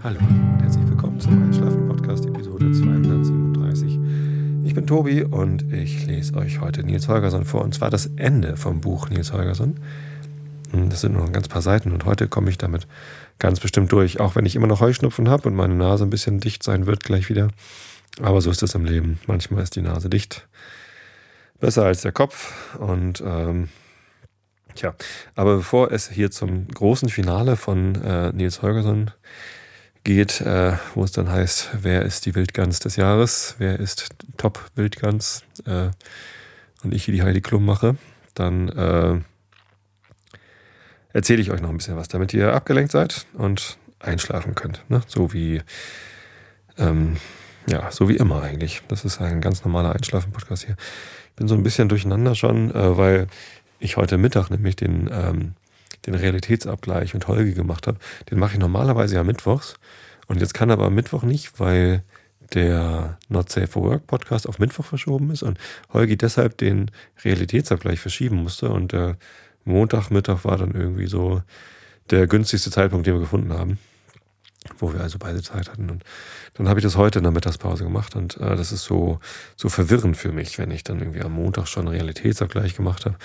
Hallo und herzlich willkommen zum Einschlafen-Podcast, Episode 237. Ich bin Tobi und ich lese euch heute Nils Holgersson vor, und zwar das Ende vom Buch Nils Holgersson. Das sind nur ein ganz paar Seiten und heute komme ich damit ganz bestimmt durch, auch wenn ich immer noch Heuschnupfen habe und meine Nase ein bisschen dicht sein wird gleich wieder. Aber so ist es im Leben. Manchmal ist die Nase dicht. Besser als der Kopf und ähm, Tja, aber bevor es hier zum großen Finale von äh, Nils Holgersson geht, äh, wo es dann heißt, wer ist die Wildgans des Jahres, wer ist Top-Wildgans äh, und ich hier die Heidi Klum mache, dann äh, erzähle ich euch noch ein bisschen was, damit ihr abgelenkt seid und einschlafen könnt. Ne? So wie ähm, ja, so wie immer eigentlich. Das ist ein ganz normaler Einschlafen-Podcast hier. Ich bin so ein bisschen durcheinander schon, äh, weil ich heute Mittag nämlich den ähm, den Realitätsabgleich mit Holgi gemacht habe, den mache ich normalerweise ja mittwochs. Und jetzt kann aber Mittwoch nicht, weil der Not Safe for Work Podcast auf Mittwoch verschoben ist und Holgi deshalb den Realitätsabgleich verschieben musste. Und der Montagmittag war dann irgendwie so der günstigste Zeitpunkt, den wir gefunden haben wo wir also beide Zeit hatten. Und dann habe ich das heute in der Mittagspause gemacht und äh, das ist so, so verwirrend für mich, wenn ich dann irgendwie am Montag schon Realitätsabgleich gemacht habe.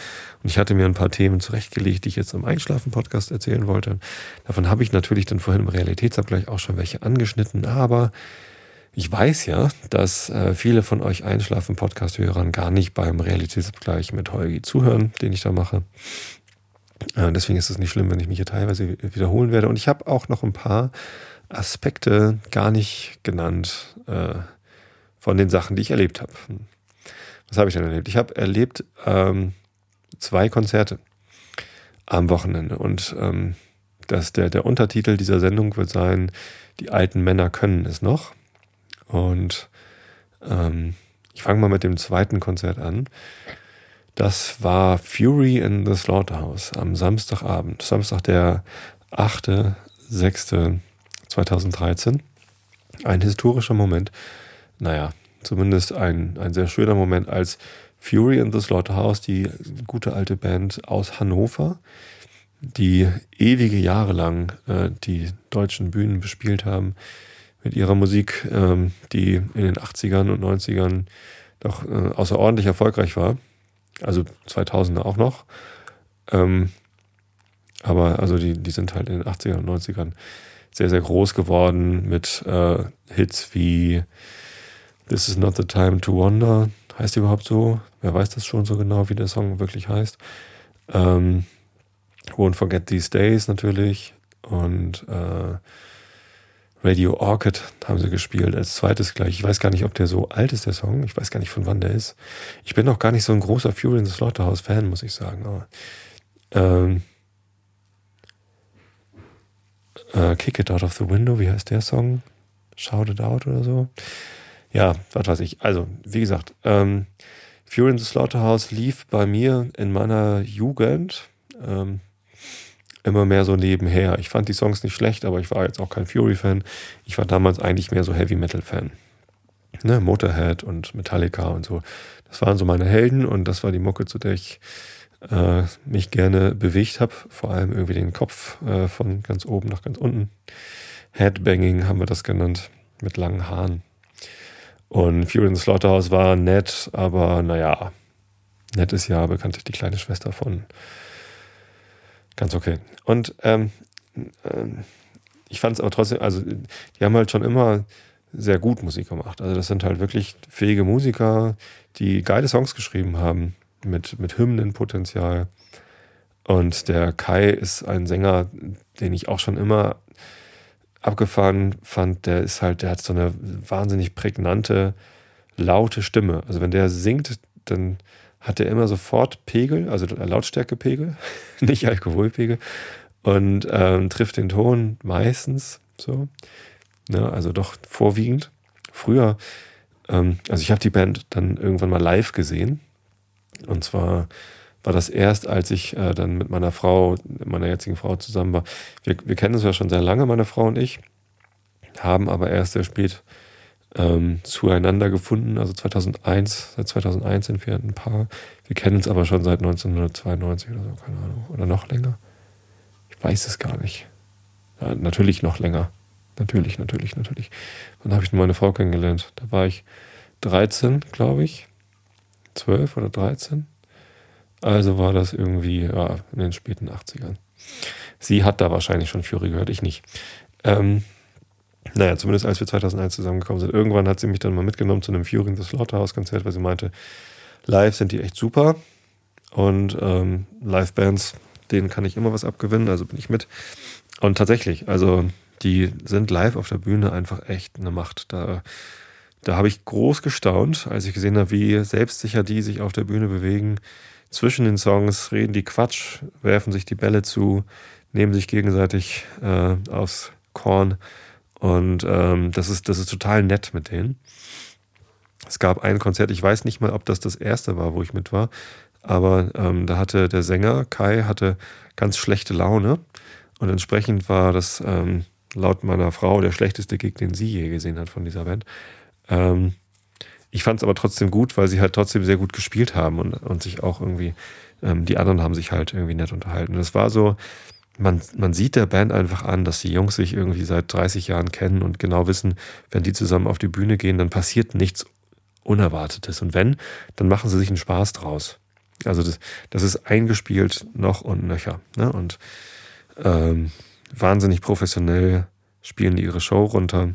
Und ich hatte mir ein paar Themen zurechtgelegt, die ich jetzt im Einschlafen-Podcast erzählen wollte. Davon habe ich natürlich dann vorhin im Realitätsabgleich auch schon welche angeschnitten, aber ich weiß ja, dass äh, viele von euch Einschlafen-Podcast-Hörern gar nicht beim Realitätsabgleich mit Holgi zuhören, den ich da mache. Äh, deswegen ist es nicht schlimm, wenn ich mich hier teilweise wiederholen werde. Und ich habe auch noch ein paar Aspekte gar nicht genannt äh, von den Sachen, die ich erlebt habe. Was habe ich denn erlebt? Ich habe erlebt ähm, zwei Konzerte am Wochenende und ähm, das, der, der Untertitel dieser Sendung wird sein, die alten Männer können es noch. Und ähm, ich fange mal mit dem zweiten Konzert an. Das war Fury in the Slaughterhouse am Samstagabend, Samstag der 8.6.2013. Ein historischer Moment. Naja, zumindest ein, ein sehr schöner Moment, als Fury in the Slaughterhouse, die gute alte Band aus Hannover, die ewige Jahre lang äh, die deutschen Bühnen bespielt haben, mit ihrer Musik, ähm, die in den 80ern und 90ern doch äh, außerordentlich erfolgreich war also 2000er auch noch. Ähm, aber also die, die sind halt in den 80ern und 90ern sehr, sehr groß geworden mit äh, Hits wie This is not the time to wonder. Heißt die überhaupt so? Wer weiß das schon so genau, wie der Song wirklich heißt? Ähm, Won't Forget These Days natürlich. Und äh, Radio Orchid haben sie gespielt als zweites gleich. Ich weiß gar nicht, ob der so alt ist, der Song. Ich weiß gar nicht, von wann der ist. Ich bin noch gar nicht so ein großer Fury in the Slaughterhouse-Fan, muss ich sagen. Aber, ähm, äh, Kick It Out of the Window, wie heißt der Song? Shout It Out oder so. Ja, was weiß ich. Also, wie gesagt, ähm, Fury in the Slaughterhouse lief bei mir in meiner Jugend. Ähm, immer mehr so nebenher. Ich fand die Songs nicht schlecht, aber ich war jetzt auch kein Fury-Fan. Ich war damals eigentlich mehr so Heavy-Metal-Fan. Ne, Motorhead und Metallica und so. Das waren so meine Helden und das war die Mucke, zu der ich äh, mich gerne bewegt habe. Vor allem irgendwie den Kopf äh, von ganz oben nach ganz unten. Headbanging haben wir das genannt, mit langen Haaren. Und Fury in the Slaughterhouse war nett, aber naja, nett ist ja bekanntlich die kleine Schwester von Ganz okay. Und ähm, ähm, ich fand es aber trotzdem, also die haben halt schon immer sehr gut Musik gemacht. Also das sind halt wirklich fähige Musiker, die geile Songs geschrieben haben mit, mit Hymnenpotenzial. Und der Kai ist ein Sänger, den ich auch schon immer abgefahren fand. Der ist halt, der hat so eine wahnsinnig prägnante, laute Stimme. Also wenn der singt, dann hat er immer sofort Pegel, also Lautstärkepegel, nicht Alkoholpegel, und ähm, trifft den Ton meistens so. Ne, also doch vorwiegend. Früher, ähm, also ich habe die Band dann irgendwann mal live gesehen. Und zwar war das erst, als ich äh, dann mit meiner Frau, meiner jetzigen Frau zusammen war. Wir, wir kennen uns ja schon sehr lange, meine Frau und ich, haben aber erst sehr spät ähm, zueinander gefunden. Also 2001, seit 2001 sind wir ein Paar. Wir kennen uns aber schon seit 1992 oder so, keine Ahnung. Oder noch länger. Ich weiß es gar nicht. Ja, natürlich noch länger. Natürlich, natürlich, natürlich. Wann habe ich denn meine Frau kennengelernt? Da war ich 13, glaube ich. 12 oder 13. Also war das irgendwie ja, in den späten 80ern. Sie hat da wahrscheinlich schon Fury gehört, ich nicht. Ähm, naja, zumindest als wir 2001 zusammengekommen sind. Irgendwann hat sie mich dann mal mitgenommen zu einem Fury in the Slaughterhouse-Konzert, weil sie meinte, live sind die echt super. Und ähm, Live-Bands, denen kann ich immer was abgewinnen, also bin ich mit. Und tatsächlich, also die sind live auf der Bühne einfach echt eine Macht. Da, da habe ich groß gestaunt, als ich gesehen habe, wie selbstsicher die sich auf der Bühne bewegen. Zwischen den Songs reden die Quatsch, werfen sich die Bälle zu, nehmen sich gegenseitig äh, aufs Korn. Und ähm, das, ist, das ist total nett mit denen. Es gab ein Konzert, ich weiß nicht mal, ob das das erste war, wo ich mit war, aber ähm, da hatte der Sänger Kai hatte ganz schlechte Laune und entsprechend war das ähm, laut meiner Frau der schlechteste Gig, den sie je gesehen hat von dieser Band. Ähm, ich fand es aber trotzdem gut, weil sie halt trotzdem sehr gut gespielt haben und, und sich auch irgendwie, ähm, die anderen haben sich halt irgendwie nett unterhalten. Das war so, man, man sieht der Band einfach an, dass die Jungs sich irgendwie seit 30 Jahren kennen und genau wissen, wenn die zusammen auf die Bühne gehen, dann passiert nichts Unerwartetes. Und wenn, dann machen sie sich einen Spaß draus. Also das, das ist eingespielt noch und nöcher. Ne? Und ähm, wahnsinnig professionell spielen die ihre Show runter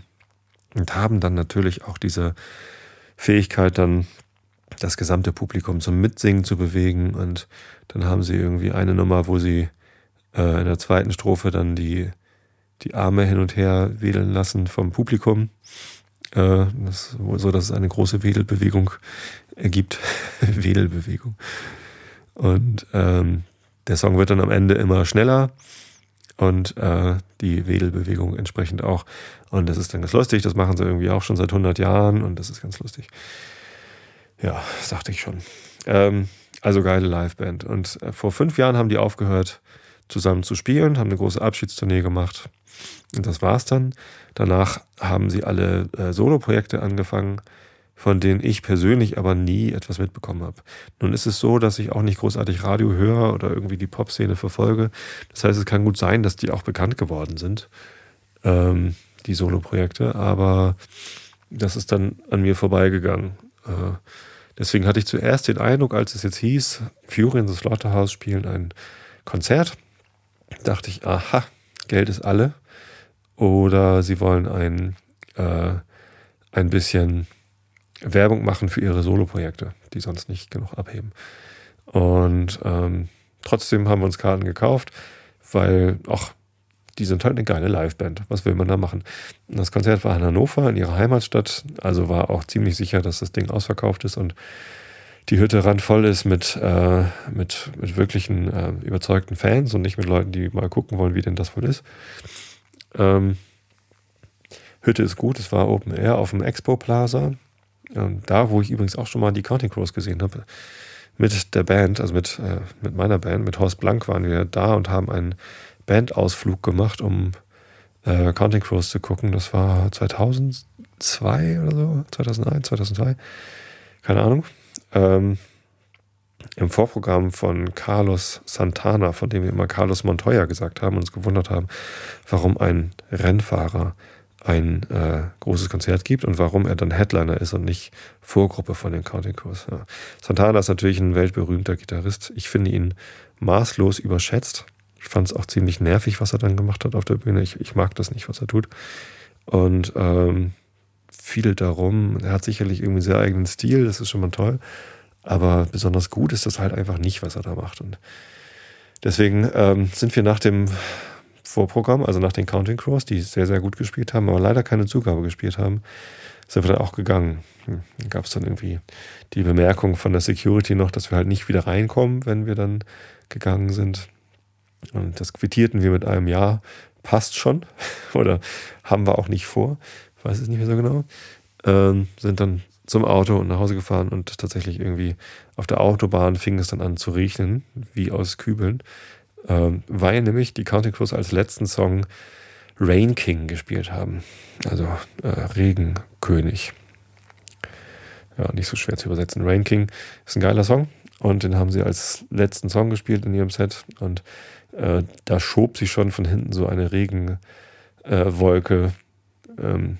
und haben dann natürlich auch diese Fähigkeit, dann das gesamte Publikum zum Mitsingen zu bewegen. Und dann haben sie irgendwie eine Nummer, wo sie äh, in der zweiten Strophe dann die, die Arme hin und her wedeln lassen vom Publikum. Äh, das, so dass es eine große Wedelbewegung ergibt. Wedelbewegung. Und ähm, der Song wird dann am Ende immer schneller und äh, die Wedelbewegung entsprechend auch. Und das ist dann ganz lustig, das machen sie irgendwie auch schon seit 100 Jahren und das ist ganz lustig. Ja, sagte ich schon. Ähm, also geile Liveband. Und äh, vor fünf Jahren haben die aufgehört, zusammen zu spielen, haben eine große Abschiedstournee gemacht. Und das war's dann. Danach haben sie alle äh, Solo-Projekte angefangen von denen ich persönlich aber nie etwas mitbekommen habe. Nun ist es so, dass ich auch nicht großartig Radio höre oder irgendwie die Pop-Szene verfolge. Das heißt, es kann gut sein, dass die auch bekannt geworden sind, ähm, die Solo-Projekte, aber das ist dann an mir vorbeigegangen. Äh, deswegen hatte ich zuerst den Eindruck, als es jetzt hieß, Fury in the Slaughterhouse spielen ein Konzert, dachte ich, aha, Geld ist alle. Oder sie wollen ein, äh, ein bisschen Werbung machen für ihre Soloprojekte, die sonst nicht genug abheben. Und ähm, trotzdem haben wir uns Karten gekauft, weil, ach, die sind halt eine geile Liveband. Was will man da machen? Das Konzert war in Hannover, in ihrer Heimatstadt, also war auch ziemlich sicher, dass das Ding ausverkauft ist und die Hütte randvoll ist mit, äh, mit, mit wirklichen äh, überzeugten Fans und nicht mit Leuten, die mal gucken wollen, wie denn das wohl ist. Ähm, Hütte ist gut, es war Open Air auf dem Expo Plaza. Ähm, da, wo ich übrigens auch schon mal die Counting Crows gesehen habe, mit der Band, also mit, äh, mit meiner Band, mit Horst Blank waren wir da und haben einen Bandausflug gemacht, um äh, Counting Crows zu gucken. Das war 2002 oder so, 2001, 2002, keine Ahnung. Ähm, Im Vorprogramm von Carlos Santana, von dem wir immer Carlos Montoya gesagt haben und uns gewundert haben, warum ein Rennfahrer ein äh, großes Konzert gibt und warum er dann Headliner ist und nicht Vorgruppe von den Counting Crows. Ja. Santana ist natürlich ein weltberühmter Gitarrist. Ich finde ihn maßlos überschätzt. Ich fand es auch ziemlich nervig, was er dann gemacht hat auf der Bühne. Ich, ich mag das nicht, was er tut. Und ähm, viel darum. Er hat sicherlich irgendwie einen sehr eigenen Stil, das ist schon mal toll. Aber besonders gut ist das halt einfach nicht, was er da macht. Und deswegen ähm, sind wir nach dem Vorprogramm, also nach den Counting Crows, die sehr, sehr gut gespielt haben, aber leider keine Zugabe gespielt haben, sind wir dann auch gegangen. Hm, dann gab es dann irgendwie die Bemerkung von der Security noch, dass wir halt nicht wieder reinkommen, wenn wir dann gegangen sind. Und das quittierten wir mit einem Ja, passt schon. Oder haben wir auch nicht vor. Weiß es nicht mehr so genau. Ähm, sind dann zum Auto und nach Hause gefahren und tatsächlich irgendwie auf der Autobahn fing es dann an zu regnen, wie aus Kübeln. Ähm, weil nämlich die Counting Crows als letzten Song Rain King gespielt haben. Also äh, Regenkönig. Ja, nicht so schwer zu übersetzen. Rain King ist ein geiler Song und den haben sie als letzten Song gespielt in ihrem Set und äh, da schob sich schon von hinten so eine Regenwolke ähm,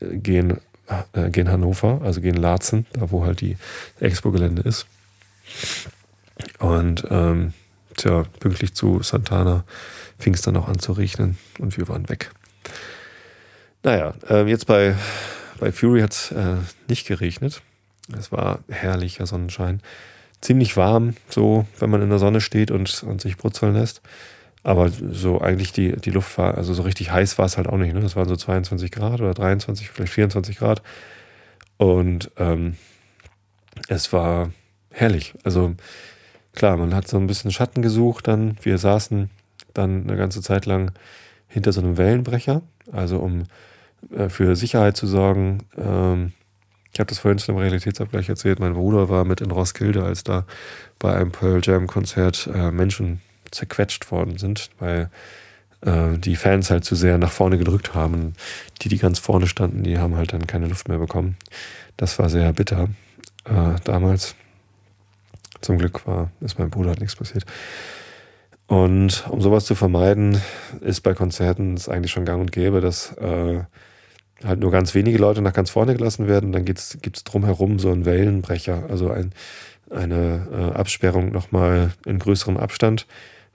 gehen, äh, gehen Hannover, also gehen Laatzen, da wo halt die Expo-Gelände ist. Und ähm, tja, pünktlich zu Santana fing es dann auch an zu regnen und wir waren weg. Naja, äh, jetzt bei, bei Fury hat es äh, nicht geregnet. Es war herrlicher Sonnenschein. Ziemlich warm, so wenn man in der Sonne steht und, und sich brutzeln lässt. Aber so eigentlich die, die Luft war, also so richtig heiß war es halt auch nicht. Ne? Es waren so 22 Grad oder 23, vielleicht 24 Grad. Und ähm, es war herrlich. Also klar, man hat so ein bisschen Schatten gesucht dann. Wir saßen dann eine ganze Zeit lang hinter so einem Wellenbrecher, also um äh, für Sicherheit zu sorgen. Ähm, ich habe das vorhin schon im Realitätsabgleich erzählt. Mein Bruder war mit in Roskilde, als da bei einem Pearl Jam Konzert äh, Menschen zerquetscht worden sind, weil äh, die Fans halt zu sehr nach vorne gedrückt haben. Die, die ganz vorne standen, die haben halt dann keine Luft mehr bekommen. Das war sehr bitter äh, damals. Zum Glück war, ist meinem Bruder halt nichts passiert. Und um sowas zu vermeiden, ist bei Konzerten es eigentlich schon gang und gäbe, dass äh, halt nur ganz wenige Leute nach ganz vorne gelassen werden. Dann gibt es drumherum so einen Wellenbrecher, also ein, eine äh, Absperrung nochmal in größerem Abstand,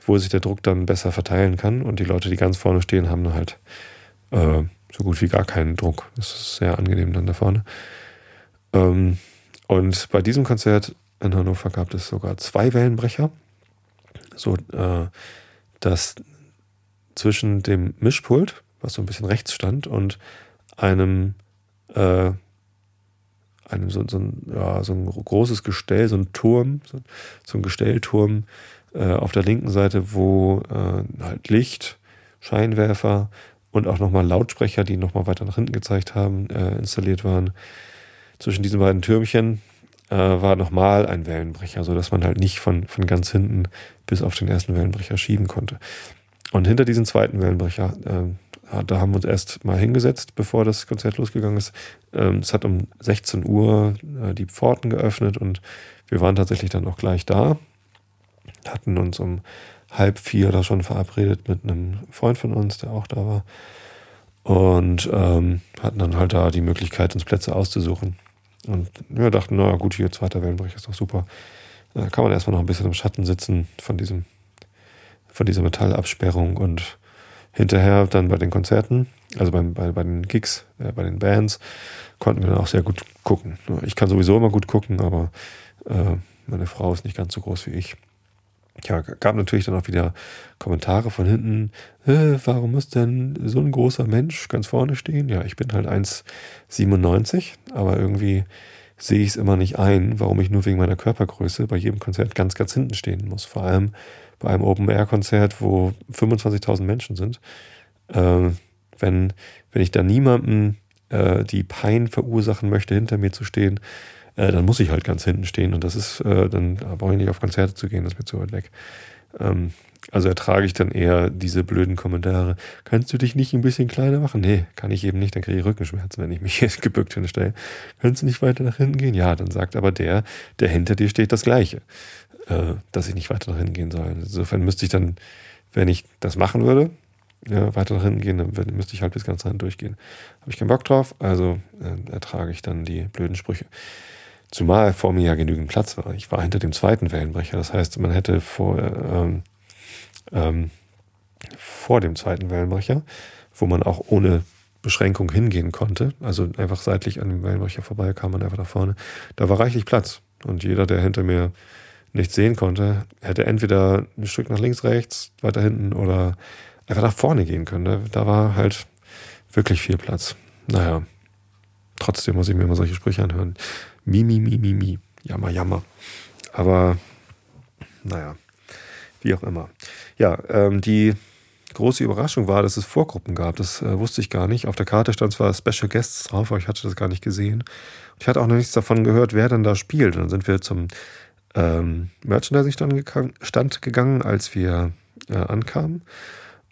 wo sich der Druck dann besser verteilen kann. Und die Leute, die ganz vorne stehen, haben halt äh, so gut wie gar keinen Druck. Das ist sehr angenehm dann da vorne. Ähm, und bei diesem Konzert in Hannover gab es sogar zwei Wellenbrecher so äh, dass zwischen dem Mischpult, was so ein bisschen rechts stand, und einem, äh, einem so, so, ein, ja, so ein großes Gestell, so ein Turm, so, so ein Gestellturm äh, auf der linken Seite, wo äh, halt Licht, Scheinwerfer und auch nochmal Lautsprecher, die nochmal weiter nach hinten gezeigt haben, äh, installiert waren. Zwischen diesen beiden Türmchen äh, war nochmal ein Wellenbrecher, sodass man halt nicht von, von ganz hinten bis auf den ersten Wellenbrecher schieben konnte. Und hinter diesen zweiten Wellenbrecher, äh, da haben wir uns erst mal hingesetzt, bevor das Konzert losgegangen ist. Ähm, es hat um 16 Uhr äh, die Pforten geöffnet und wir waren tatsächlich dann auch gleich da. Hatten uns um halb vier da schon verabredet mit einem Freund von uns, der auch da war. Und ähm, hatten dann halt da die Möglichkeit, uns Plätze auszusuchen. Und wir dachten, naja, gut, hier zweiter Wellenbrecher ist doch super. Da kann man erstmal noch ein bisschen im Schatten sitzen von diesem, von dieser Metallabsperrung und hinterher dann bei den Konzerten, also beim, bei, bei den Gigs, äh, bei den Bands, konnten wir dann auch sehr gut gucken. Ich kann sowieso immer gut gucken, aber äh, meine Frau ist nicht ganz so groß wie ich ja, gab natürlich dann auch wieder Kommentare von hinten. Äh, warum muss denn so ein großer Mensch ganz vorne stehen? Ja, ich bin halt 1,97, aber irgendwie sehe ich es immer nicht ein, warum ich nur wegen meiner Körpergröße bei jedem Konzert ganz, ganz hinten stehen muss. Vor allem bei einem Open-Air-Konzert, wo 25.000 Menschen sind. Äh, wenn, wenn ich da niemandem äh, die Pein verursachen möchte, hinter mir zu stehen, äh, dann muss ich halt ganz hinten stehen. Und das ist, äh, dann brauche ich nicht auf Konzerte zu gehen, das ist mir zu weit weg. Ähm, also ertrage ich dann eher diese blöden Kommentare. Kannst du dich nicht ein bisschen kleiner machen? Nee, kann ich eben nicht, dann kriege ich Rückenschmerzen, wenn ich mich jetzt gebückt hinstelle. Kannst du nicht weiter nach hinten gehen? Ja, dann sagt aber der, der hinter dir steht, das Gleiche, äh, dass ich nicht weiter nach hinten gehen soll. Insofern müsste ich dann, wenn ich das machen würde, ja, weiter nach hinten gehen, dann müsste ich halt bis ganz hinten durchgehen. Habe ich keinen Bock drauf, also äh, ertrage ich dann die blöden Sprüche. Zumal vor mir ja genügend Platz war. Ich war hinter dem zweiten Wellenbrecher. Das heißt, man hätte vor, ähm, ähm, vor dem zweiten Wellenbrecher, wo man auch ohne Beschränkung hingehen konnte, also einfach seitlich an dem Wellenbrecher vorbei, kam man einfach nach vorne. Da war reichlich Platz. Und jeder, der hinter mir nichts sehen konnte, hätte entweder ein Stück nach links, rechts, weiter hinten oder einfach nach vorne gehen können. Da, war halt wirklich viel Platz. Naja, trotzdem muss ich mir immer solche Sprüche anhören. Mi, mi, mi, mi. Jammer, jammer. Aber naja, wie auch immer. Ja, ähm, die große Überraschung war, dass es Vorgruppen gab. Das äh, wusste ich gar nicht. Auf der Karte stand zwar Special Guests drauf, aber ich hatte das gar nicht gesehen. Ich hatte auch noch nichts davon gehört, wer denn da spielt. Und dann sind wir zum ähm, Merchandising-Stand gegangen, als wir äh, ankamen.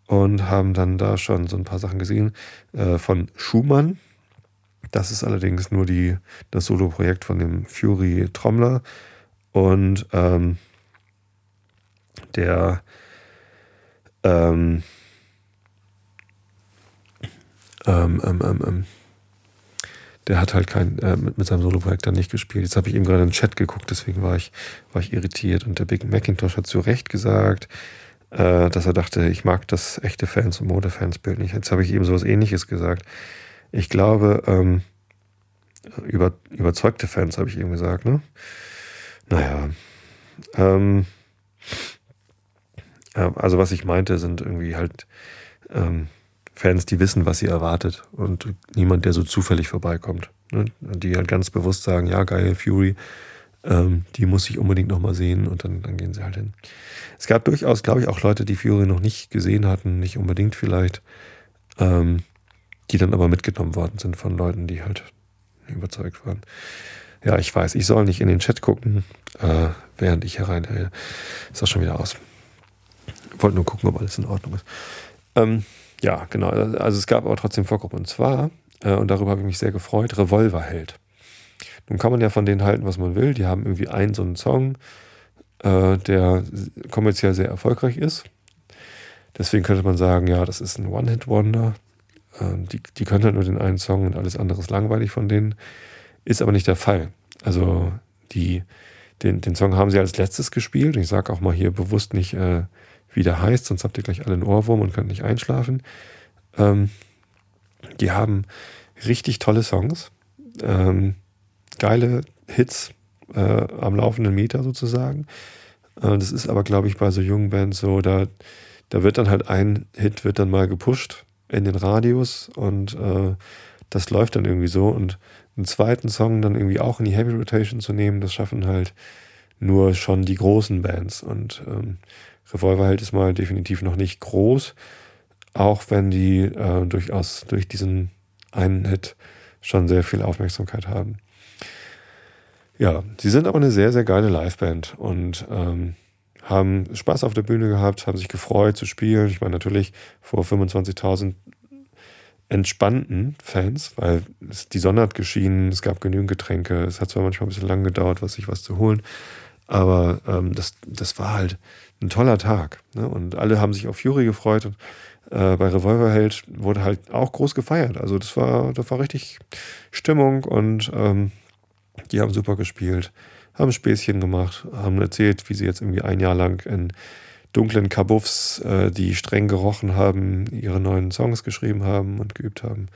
Und haben dann da schon so ein paar Sachen gesehen äh, von Schumann, das ist allerdings nur die, das Solo-Projekt von dem Fury Trommler. Und ähm, der ähm, ähm, ähm, ähm, ähm der hat halt kein, äh, mit, mit seinem Solo-Projekt dann nicht gespielt. Jetzt habe ich eben gerade in den Chat geguckt, deswegen war ich, war ich irritiert. Und der Big Macintosh hat zu Recht gesagt, äh, dass er dachte, ich mag das echte Fans- und Modefans-Bild nicht. Jetzt habe ich eben sowas ähnliches gesagt. Ich glaube, ähm, über, überzeugte Fans habe ich eben gesagt, ne? Naja. Ähm, ja, also was ich meinte, sind irgendwie halt ähm, Fans, die wissen, was sie erwartet und niemand, der so zufällig vorbeikommt. Ne? Die halt ganz bewusst sagen, ja, geil, Fury, ähm, die muss ich unbedingt nochmal sehen und dann, dann gehen sie halt hin. Es gab durchaus, glaube ich, auch Leute, die Fury noch nicht gesehen hatten, nicht unbedingt vielleicht, ähm, die dann aber mitgenommen worden sind von Leuten, die halt überzeugt waren. Ja, ich weiß, ich soll nicht in den Chat gucken, äh, während ich hereinhöre. Ist auch schon wieder aus. Wollte nur gucken, ob alles in Ordnung ist. Ähm, ja, genau. Also es gab aber trotzdem Vorgruppen. Und zwar, äh, und darüber habe ich mich sehr gefreut, Revolverheld. Nun kann man ja von denen halten, was man will. Die haben irgendwie einen so einen Song, äh, der kommerziell sehr erfolgreich ist. Deswegen könnte man sagen, ja, das ist ein One-Hit-Wonder. Äh, die, die können halt nur den einen Song und alles andere ist langweilig von denen. Ist aber nicht der Fall. Also die, den, den Song haben sie als letztes gespielt. Ich sage auch mal hier bewusst nicht, äh, wie der heißt, sonst habt ihr gleich alle einen Ohrwurm und könnt nicht einschlafen. Ähm, die haben richtig tolle Songs, ähm, geile Hits äh, am laufenden Meter sozusagen. Äh, das ist aber, glaube ich, bei so jungen Bands so, da, da wird dann halt ein Hit wird dann mal gepusht in den Radios und äh, das läuft dann irgendwie so und einen zweiten Song dann irgendwie auch in die Heavy Rotation zu nehmen, das schaffen halt nur schon die großen Bands und ähm, Revolverheld ist mal definitiv noch nicht groß, auch wenn die äh, durchaus durch diesen einen Hit schon sehr viel Aufmerksamkeit haben. Ja, sie sind aber eine sehr, sehr geile Liveband und ähm, haben Spaß auf der Bühne gehabt, haben sich gefreut zu spielen. Ich meine, natürlich vor 25.000 entspannten Fans, weil die Sonne hat geschienen, es gab genügend Getränke, es hat zwar manchmal ein bisschen lang gedauert, was sich was zu holen, aber ähm, das, das war halt ein toller Tag. Ne? Und alle haben sich auf Fury gefreut. Und äh, bei Revolverheld wurde halt auch groß gefeiert. Also das war, das war richtig Stimmung und ähm, die haben super gespielt, haben Späßchen gemacht, haben erzählt, wie sie jetzt irgendwie ein Jahr lang in dunklen Kabuffs, äh, die streng gerochen haben, ihre neuen Songs geschrieben haben und geübt haben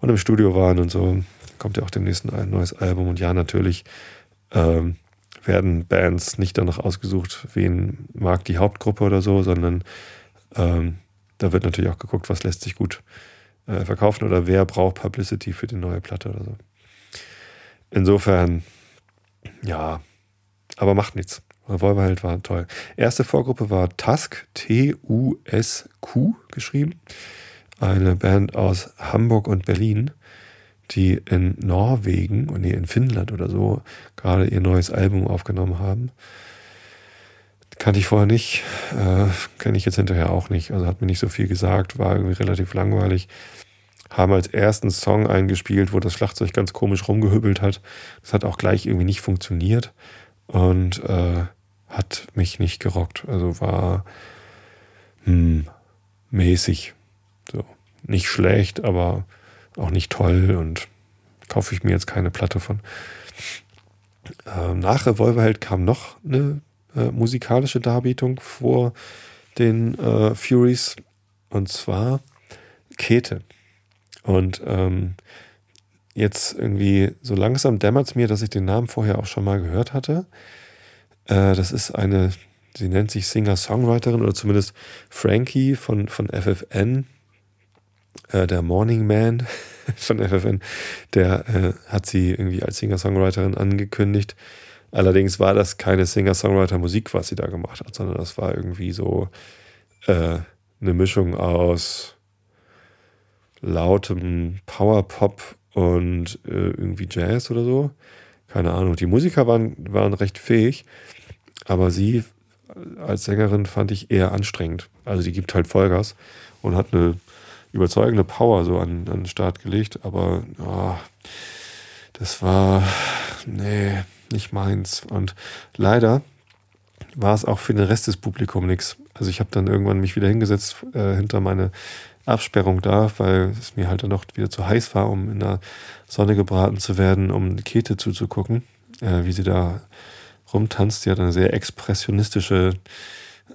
und im Studio waren und so. Kommt ja auch demnächst ein neues Album und ja, natürlich ähm, werden Bands nicht danach ausgesucht, wen mag die Hauptgruppe oder so, sondern ähm, da wird natürlich auch geguckt, was lässt sich gut äh, verkaufen oder wer braucht Publicity für die neue Platte oder so. Insofern, ja, aber macht nichts. Revolverheld war toll. Erste Vorgruppe war Tusk, T-U-S-Q geschrieben. Eine Band aus Hamburg und Berlin die in Norwegen, und nee, in Finnland oder so, gerade ihr neues Album aufgenommen haben. Kannte ich vorher nicht, äh, kenne ich jetzt hinterher auch nicht. Also hat mir nicht so viel gesagt, war irgendwie relativ langweilig. Haben als ersten Song eingespielt, wo das Schlagzeug ganz komisch rumgehübbelt hat. Das hat auch gleich irgendwie nicht funktioniert und äh, hat mich nicht gerockt. Also war hm, mäßig. So. Nicht schlecht, aber auch nicht toll und kaufe ich mir jetzt keine Platte von. Ähm, nach Revolverheld kam noch eine äh, musikalische Darbietung vor den äh, Furies und zwar Kete. Und ähm, jetzt irgendwie so langsam dämmert es mir, dass ich den Namen vorher auch schon mal gehört hatte. Äh, das ist eine, sie nennt sich Singer-Songwriterin oder zumindest Frankie von, von FFN, äh, der Morning Man von FFN, der äh, hat sie irgendwie als Singer-Songwriterin angekündigt. Allerdings war das keine Singer-Songwriter-Musik, was sie da gemacht hat, sondern das war irgendwie so äh, eine Mischung aus lautem Power-Pop und äh, irgendwie Jazz oder so. Keine Ahnung. Die Musiker waren, waren recht fähig, aber sie als Sängerin fand ich eher anstrengend. Also die gibt halt Vollgas und hat eine überzeugende Power so an, an den Start gelegt, aber oh, das war, nee, nicht meins. Und leider war es auch für den Rest des Publikums nichts. Also ich habe dann irgendwann mich wieder hingesetzt äh, hinter meine Absperrung da, weil es mir halt dann noch wieder zu heiß war, um in der Sonne gebraten zu werden, um Käthe zuzugucken, äh, wie sie da rumtanzt. Sie hat eine sehr expressionistische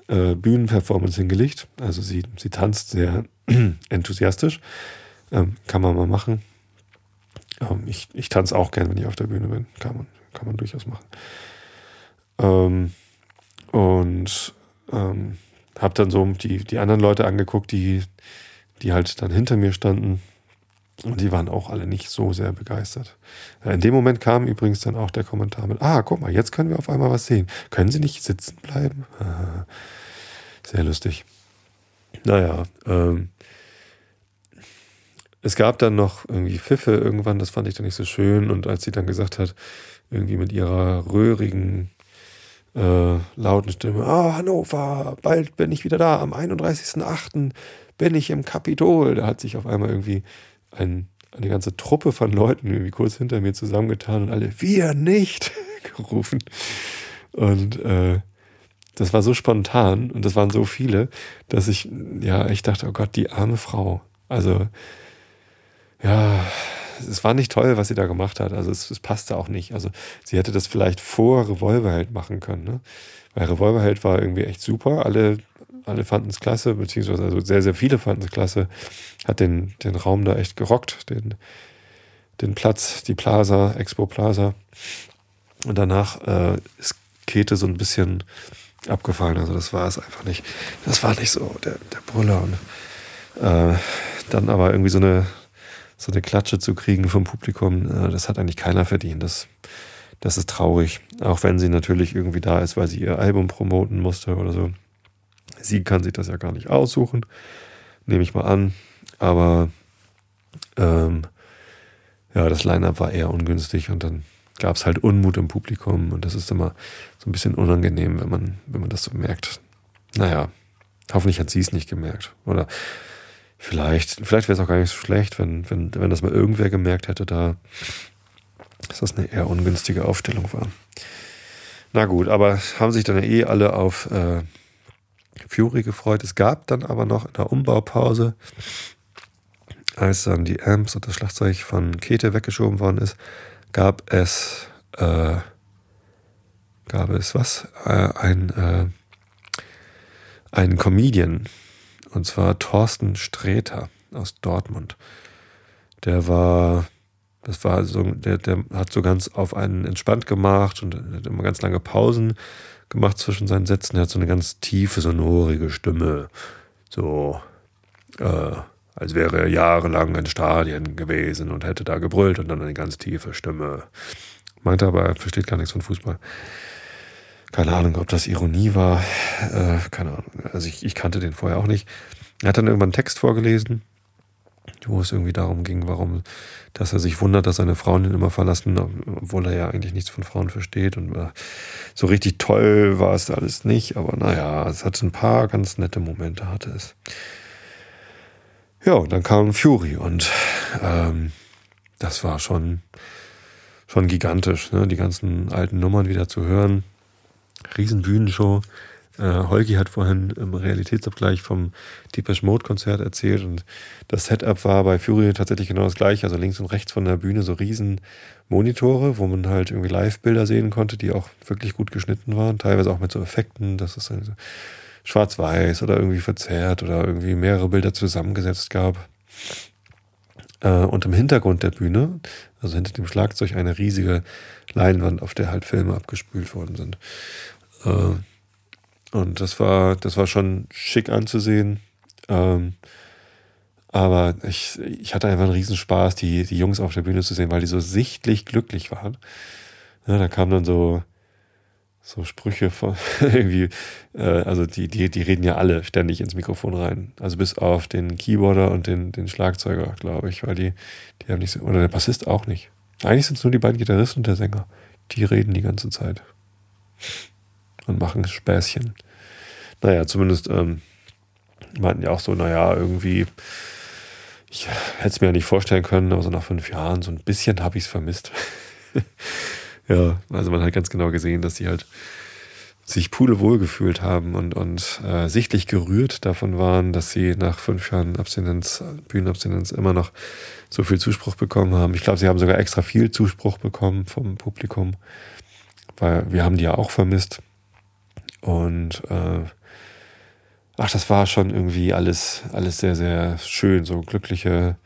äh, Bühnenperformance hingelegt. Also sie, sie tanzt sehr enthusiastisch. Ähm, kann man mal machen. Ähm, ich ich tanze auch gern, wenn ich auf der Bühne bin. Kann man, kann man durchaus machen. Ähm, und ähm, habe dann so die, die anderen Leute angeguckt, die, die halt dann hinter mir standen. Und die waren auch alle nicht so sehr begeistert. In dem Moment kam übrigens dann auch der Kommentar mit, ah, guck mal, jetzt können wir auf einmal was sehen. Können Sie nicht sitzen bleiben? Sehr lustig. Naja, ähm, es gab dann noch irgendwie Pfiffe irgendwann, das fand ich dann nicht so schön. Und als sie dann gesagt hat, irgendwie mit ihrer röhrigen, äh, lauten Stimme, ah, Hannover, bald bin ich wieder da, am 31.08. bin ich im Kapitol. Da hat sich auf einmal irgendwie ein, eine ganze Truppe von Leuten irgendwie kurz hinter mir zusammengetan und alle, wir nicht, gerufen. Und äh, das war so spontan und das waren so viele, dass ich, ja, ich dachte, oh Gott, die arme Frau. Also, ja, es war nicht toll, was sie da gemacht hat. Also, es, es passte auch nicht. Also, sie hätte das vielleicht vor Revolverheld machen können, ne? Weil Revolverheld war irgendwie echt super. Alle, alle fanden es klasse, beziehungsweise also sehr, sehr viele fanden es klasse. Hat den, den Raum da echt gerockt, den, den Platz, die Plaza, Expo Plaza. Und danach äh, ist Käthe so ein bisschen abgefallen. Also das war es einfach nicht. Das war nicht so der, der Brüller. Und äh, dann aber irgendwie so eine, so eine Klatsche zu kriegen vom Publikum, äh, das hat eigentlich keiner verdient. Das, das ist traurig. Auch wenn sie natürlich irgendwie da ist, weil sie ihr Album promoten musste oder so. Sie kann sich das ja gar nicht aussuchen, nehme ich mal an. Aber ähm, ja, das Line-up war eher ungünstig und dann gab es halt Unmut im Publikum und das ist immer so ein bisschen unangenehm, wenn man, wenn man das so merkt. Naja, hoffentlich hat sie es nicht gemerkt. Oder vielleicht, vielleicht wäre es auch gar nicht so schlecht, wenn, wenn, wenn das mal irgendwer gemerkt hätte, da, dass das eine eher ungünstige Aufstellung war. Na gut, aber haben sich dann eh alle auf äh, Fury gefreut. Es gab dann aber noch in der Umbaupause, als dann die Amps und das Schlagzeug von Käthe weggeschoben worden ist, gab es, äh, gab es was? Äh, ein, äh, ein Comedian, und zwar Thorsten Sträter aus Dortmund. Der war, das war so, der, der hat so ganz auf einen entspannt gemacht und hat immer ganz lange Pausen gemacht zwischen seinen Sätzen. Er hat so eine ganz tiefe, sonorige Stimme. So, äh, als wäre er jahrelang in Stadien gewesen und hätte da gebrüllt und dann eine ganz tiefe Stimme. Meinte aber, er versteht gar nichts von Fußball. Keine Ahnung, ob das Ironie war. Äh, keine Ahnung. Also ich, ich kannte den vorher auch nicht. Er hat dann irgendwann einen Text vorgelesen, wo es irgendwie darum ging, warum, dass er sich wundert, dass seine Frauen ihn immer verlassen, obwohl er ja eigentlich nichts von Frauen versteht. Und äh, so richtig toll war es alles nicht, aber naja, es hat ein paar ganz nette Momente, hatte es. Ja, und dann kam Fury und ähm, das war schon, schon gigantisch, ne? die ganzen alten Nummern wieder zu hören. Riesenbühnenshow. Äh, Holgi hat vorhin im Realitätsabgleich vom Deepesh Mode Konzert erzählt und das Setup war bei Fury tatsächlich genau das gleiche. Also links und rechts von der Bühne so riesen Monitore, wo man halt irgendwie Live-Bilder sehen konnte, die auch wirklich gut geschnitten waren, teilweise auch mit so Effekten, dass es also schwarz-weiß oder irgendwie verzerrt oder irgendwie mehrere Bilder zusammengesetzt gab. Äh, und im Hintergrund der Bühne, also hinter dem Schlagzeug, eine riesige Leinwand, auf der halt Filme abgespült worden sind. Äh, und das war, das war schon schick anzusehen. Ähm, aber ich, ich hatte einfach einen Riesenspaß, die, die Jungs auf der Bühne zu sehen, weil die so sichtlich glücklich waren. Ja, da kam dann so, so Sprüche von irgendwie, äh, also die, die, die reden ja alle ständig ins Mikrofon rein. Also bis auf den Keyboarder und den, den Schlagzeuger, glaube ich, weil die, die haben nicht so, oder der Bassist auch nicht. Eigentlich sind es nur die beiden Gitarristen und der Sänger. Die reden die ganze Zeit. Und machen Späßchen. Naja, zumindest ähm, meinten ja auch so, naja, irgendwie, ich hätte es mir ja nicht vorstellen können, aber so nach fünf Jahren, so ein bisschen habe ich es vermisst. Ja, also man hat ganz genau gesehen, dass sie halt sich pudelwohl gefühlt haben und, und äh, sichtlich gerührt davon waren, dass sie nach fünf Jahren Abstinenz, Bühnenabstinenz immer noch so viel Zuspruch bekommen haben. Ich glaube, sie haben sogar extra viel Zuspruch bekommen vom Publikum, weil wir haben die ja auch vermisst. Und äh, ach, das war schon irgendwie alles, alles sehr, sehr schön, so glückliche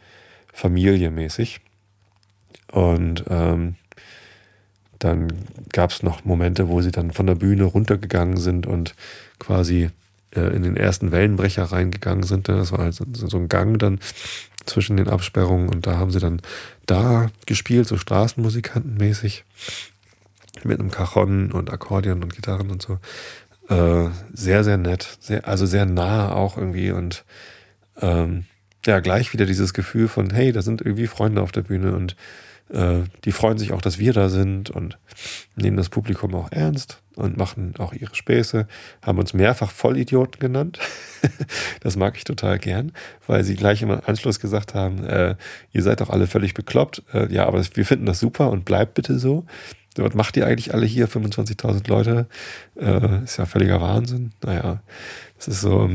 Familie mäßig. Und ähm, dann gab es noch Momente, wo sie dann von der Bühne runtergegangen sind und quasi äh, in den ersten Wellenbrecher reingegangen sind. Das war halt so, so ein Gang dann zwischen den Absperrungen und da haben sie dann da gespielt, so Straßenmusikantenmäßig mit einem Cajon und Akkordeon und Gitarren und so. Äh, sehr, sehr nett, sehr, also sehr nah auch irgendwie und ähm, ja, gleich wieder dieses Gefühl von, hey, da sind irgendwie Freunde auf der Bühne und äh, die freuen sich auch, dass wir da sind und nehmen das Publikum auch ernst und machen auch ihre Späße, haben uns mehrfach Vollidioten genannt. das mag ich total gern, weil sie gleich im Anschluss gesagt haben, äh, ihr seid doch alle völlig bekloppt. Äh, ja, aber wir finden das super und bleibt bitte so. Was macht ihr eigentlich alle hier? 25.000 Leute? Äh, ist ja völliger Wahnsinn. Naja, das ist so,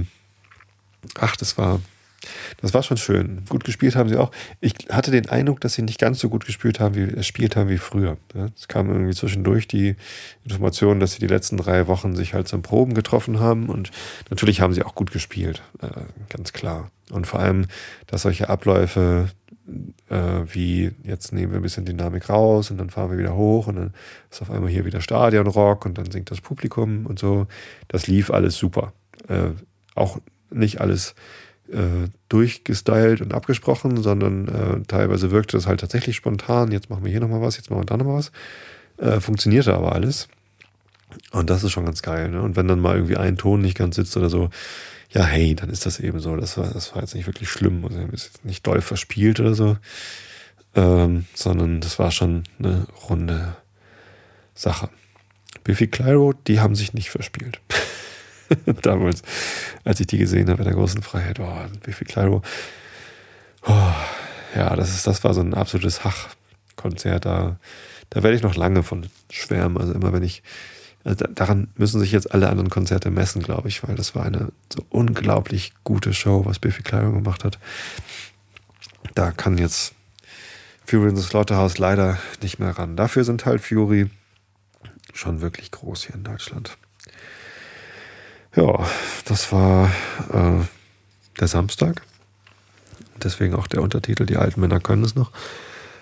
ach, das war das war schon schön. Gut gespielt haben sie auch. Ich hatte den Eindruck, dass sie nicht ganz so gut gespielt haben, wie gespielt haben wie früher. Es kam irgendwie zwischendurch die Information, dass sie die letzten drei Wochen sich halt zum Proben getroffen haben und natürlich haben sie auch gut gespielt, äh, ganz klar. Und vor allem, dass solche Abläufe äh, wie jetzt nehmen wir ein bisschen Dynamik raus und dann fahren wir wieder hoch und dann ist auf einmal hier wieder Stadionrock und dann singt das Publikum und so. Das lief alles super. Äh, auch nicht alles äh, durchgestylt und abgesprochen, sondern äh, teilweise wirkte das halt tatsächlich spontan. Jetzt machen wir hier nochmal was, jetzt machen wir da nochmal was. Äh, funktionierte aber alles. Und das ist schon ganz geil. Ne? Und wenn dann mal irgendwie ein Ton nicht ganz sitzt oder so, ja, hey, dann ist das eben so. Das war, das war jetzt nicht wirklich schlimm. Also, ist jetzt nicht doll verspielt oder so, ähm, sondern das war schon eine runde Sache. Biffy Clyro, die haben sich nicht verspielt. Damals, als ich die gesehen habe in der großen Freiheit, oh, viel Clyro. Oh, ja, das, ist, das war so ein absolutes Hach-Konzert. Da, da werde ich noch lange von schwärmen. Also immer wenn ich, also daran müssen sich jetzt alle anderen Konzerte messen, glaube ich, weil das war eine so unglaublich gute Show, was Biffy Clyro gemacht hat. Da kann jetzt Fury in the Slaughterhouse leider nicht mehr ran. Dafür sind halt Fury schon wirklich groß hier in Deutschland. Ja, das war äh, der Samstag. Deswegen auch der Untertitel, die alten Männer können es noch.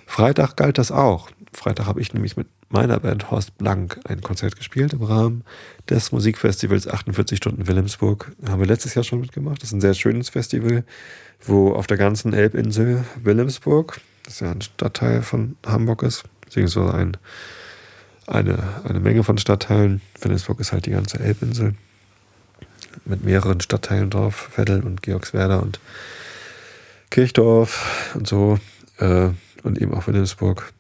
Freitag galt das auch. Freitag habe ich nämlich mit meiner Band Horst Blank ein Konzert gespielt im Rahmen des Musikfestivals 48 Stunden Wilhelmsburg. Haben wir letztes Jahr schon mitgemacht. Das ist ein sehr schönes Festival, wo auf der ganzen Elbinsel Wilhelmsburg, das ja ein Stadtteil von Hamburg ist, beziehungsweise ein, eine, eine Menge von Stadtteilen. Wilhelmsburg ist halt die ganze Elbinsel mit mehreren Stadtteilen drauf, Veddel und Georgswerda und Kirchdorf und so äh, und eben auch Wilhelmsburg.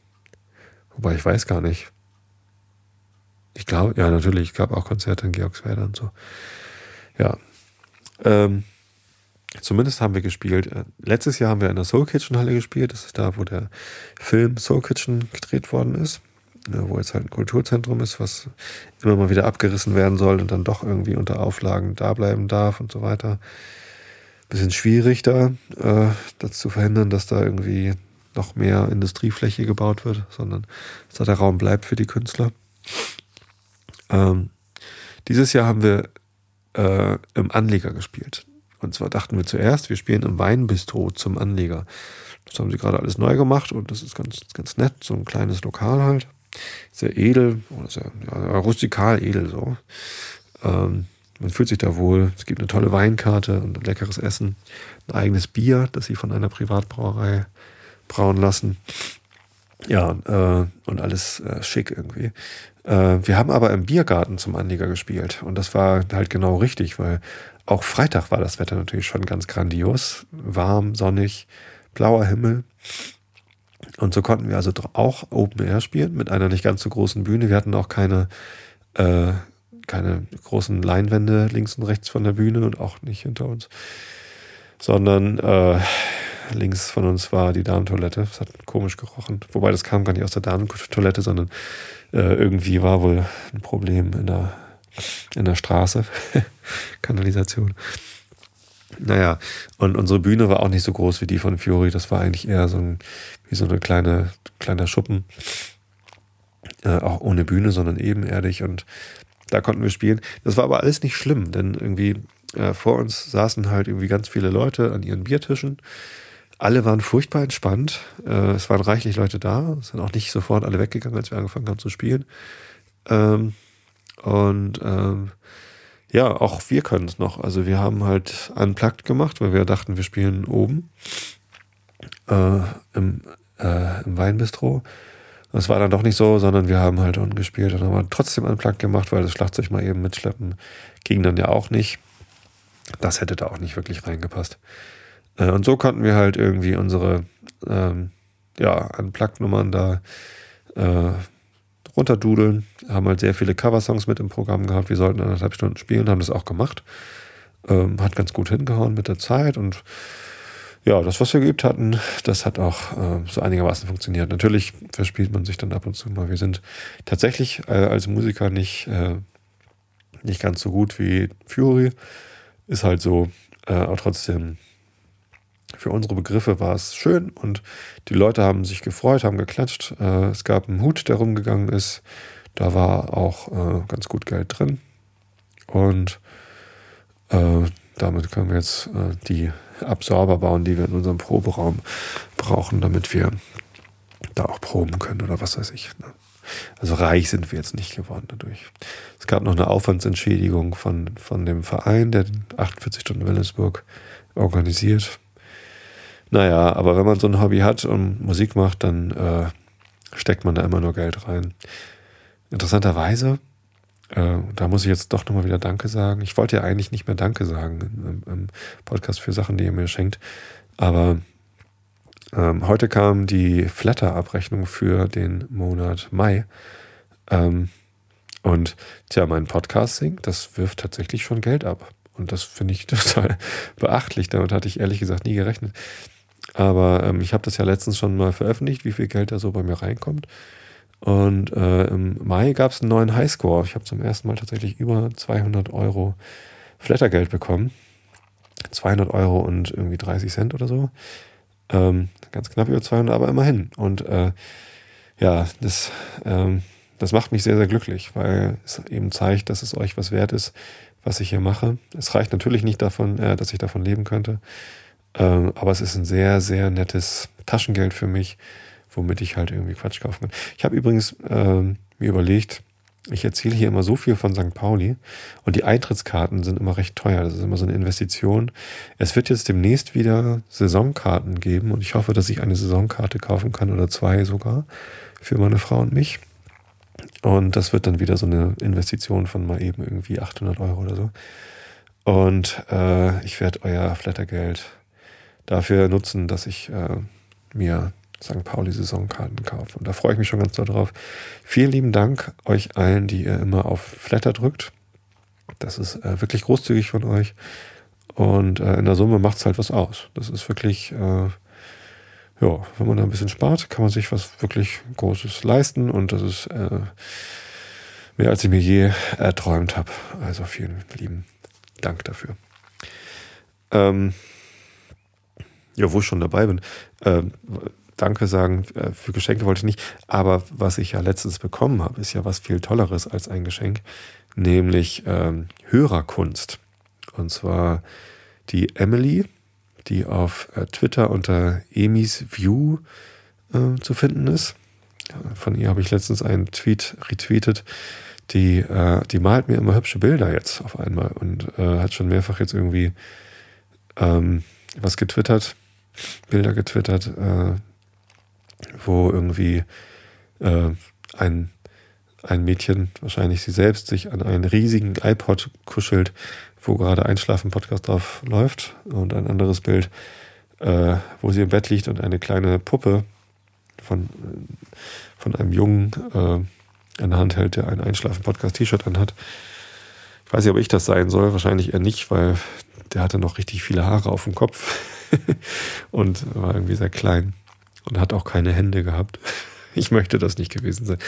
Wobei ich weiß gar nicht. Ich glaube, ja, natürlich, es gab auch Konzerte in Georgswerda und so. Ja. Ähm, zumindest haben wir gespielt. Äh, letztes Jahr haben wir in der Soul Kitchen Halle gespielt. Das ist da, wo der Film Soul Kitchen gedreht worden ist. Ne, wo jetzt halt ein Kulturzentrum ist, was immer mal wieder abgerissen werden soll und dann doch irgendwie unter Auflagen da bleiben darf und so weiter. Bisschen schwierig da, äh, das zu verhindern, dass da irgendwie noch mehr Industriefläche gebaut wird, sondern dass da der Raum bleibt für die Künstler. Ähm, dieses Jahr haben wir äh, im Anleger gespielt. Und zwar dachten wir zuerst, wir spielen im Weinbistro zum Anleger. Das haben sie gerade alles neu gemacht und das ist ganz, ganz nett, so ein kleines Lokal halt sehr edel, oder sehr ja, rustikal edel so. Ähm, man fühlt sich da wohl. Es gibt eine tolle Weinkarte und leckeres Essen. Ein eigenes Bier, das sie von einer Privatbrauerei brauen lassen. Ja, äh, und alles äh, schick irgendwie. Äh, wir haben aber im Biergarten zum Anleger gespielt. Und das war halt genau richtig, weil auch Freitag war das Wetter natürlich schon ganz grandios. Warm, sonnig, blauer Himmel. Und so konnten wir also auch Open Air spielen mit einer nicht ganz so großen Bühne. Wir hatten auch keine, äh, keine großen Leinwände links und rechts von der Bühne und auch nicht hinter uns, sondern äh, links von uns war die Damentoilette. Es hat komisch gerochen. Wobei das kam gar nicht aus der Damentoilette, sondern äh, irgendwie war wohl ein Problem in der in der Straße. Kanalisation. Naja, und unsere Bühne war auch nicht so groß wie die von Fury. Das war eigentlich eher so ein, wie so eine kleine, kleiner Schuppen. Äh, auch ohne Bühne, sondern ebenerdig. Und da konnten wir spielen. Das war aber alles nicht schlimm, denn irgendwie äh, vor uns saßen halt irgendwie ganz viele Leute an ihren Biertischen. Alle waren furchtbar entspannt. Äh, es waren reichlich Leute da. Es sind auch nicht sofort alle weggegangen, als wir angefangen haben zu spielen. Ähm, und ähm, ja, auch wir können es noch. Also wir haben halt unplugged gemacht, weil wir dachten, wir spielen oben äh, im, äh, im Weinbistro. Das war dann doch nicht so, sondern wir haben halt unten gespielt und haben trotzdem unplugged gemacht, weil das Schlagzeug mal eben mitschleppen ging dann ja auch nicht. Das hätte da auch nicht wirklich reingepasst. Äh, und so konnten wir halt irgendwie unsere ähm, ja, Unplugged-Nummern da äh, runterdudeln, haben halt sehr viele Coversongs mit im Programm gehabt. Wir sollten anderthalb Stunden spielen, haben das auch gemacht. Ähm, hat ganz gut hingehauen mit der Zeit und ja, das, was wir geübt hatten, das hat auch äh, so einigermaßen funktioniert. Natürlich verspielt man sich dann ab und zu mal. Wir sind tatsächlich äh, als Musiker nicht, äh, nicht ganz so gut wie Fury. Ist halt so, äh, aber trotzdem für unsere Begriffe war es schön und die Leute haben sich gefreut, haben geklatscht. Äh, es gab einen Hut, der rumgegangen ist. Da war auch äh, ganz gut Geld drin. Und äh, damit können wir jetzt die Absorber bauen, die wir in unserem Proberaum brauchen, damit wir da auch proben können oder was weiß ich. Ne? Also reich sind wir jetzt nicht geworden dadurch. Es gab noch eine Aufwandsentschädigung von, von dem Verein, der den 48 Stunden Wilhelmsburg organisiert. Naja, aber wenn man so ein Hobby hat und Musik macht, dann äh, steckt man da immer nur Geld rein. Interessanterweise, äh, da muss ich jetzt doch nochmal wieder Danke sagen. Ich wollte ja eigentlich nicht mehr Danke sagen im, im Podcast für Sachen, die ihr mir schenkt. Aber ähm, heute kam die Flatter-Abrechnung für den Monat Mai. Ähm, und tja, mein Podcasting, das wirft tatsächlich schon Geld ab. Und das finde ich total beachtlich. Damit hatte ich ehrlich gesagt nie gerechnet. Aber ähm, ich habe das ja letztens schon mal veröffentlicht, wie viel Geld da so bei mir reinkommt. Und äh, im Mai gab es einen neuen Highscore. Ich habe zum ersten Mal tatsächlich über 200 Euro Flattergeld bekommen. 200 Euro und irgendwie 30 Cent oder so. Ähm, ganz knapp über 200, aber immerhin. Und äh, ja, das, ähm, das macht mich sehr, sehr glücklich, weil es eben zeigt, dass es euch was wert ist, was ich hier mache. Es reicht natürlich nicht davon, äh, dass ich davon leben könnte. Ähm, aber es ist ein sehr, sehr nettes Taschengeld für mich, womit ich halt irgendwie Quatsch kaufen kann. Ich habe übrigens ähm, mir überlegt, ich erzähle hier immer so viel von St. Pauli und die Eintrittskarten sind immer recht teuer. Das ist immer so eine Investition. Es wird jetzt demnächst wieder Saisonkarten geben und ich hoffe, dass ich eine Saisonkarte kaufen kann oder zwei sogar für meine Frau und mich. Und das wird dann wieder so eine Investition von mal eben irgendwie 800 Euro oder so. Und äh, ich werde euer Flattergeld dafür nutzen, dass ich äh, mir St. Pauli-Saisonkarten kaufe. Und da freue ich mich schon ganz doll drauf. Vielen lieben Dank euch allen, die ihr immer auf Flatter drückt. Das ist äh, wirklich großzügig von euch. Und äh, in der Summe macht es halt was aus. Das ist wirklich, äh, ja, wenn man da ein bisschen spart, kann man sich was wirklich Großes leisten. Und das ist äh, mehr, als ich mir je erträumt habe. Also vielen lieben Dank dafür. Ähm, ja, wo ich schon dabei bin. Äh, Danke sagen äh, für Geschenke wollte ich nicht. Aber was ich ja letztens bekommen habe, ist ja was viel Tolleres als ein Geschenk, nämlich ähm, Hörerkunst. Und zwar die Emily, die auf äh, Twitter unter Emis View äh, zu finden ist. Von ihr habe ich letztens einen Tweet retweetet. Die, äh, die malt mir immer hübsche Bilder jetzt auf einmal und äh, hat schon mehrfach jetzt irgendwie ähm, was getwittert Bilder getwittert, äh, wo irgendwie äh, ein, ein Mädchen, wahrscheinlich sie selbst, sich an einen riesigen iPod kuschelt, wo gerade Einschlafen-Podcast drauf läuft. Und ein anderes Bild, äh, wo sie im Bett liegt und eine kleine Puppe von, von einem Jungen äh, in der Hand hält, der ein Einschlafen-Podcast-T-Shirt anhat. Ich weiß nicht, ob ich das sein soll, wahrscheinlich eher nicht, weil der hatte noch richtig viele Haare auf dem Kopf. und war irgendwie sehr klein und hat auch keine Hände gehabt. Ich möchte das nicht gewesen sein.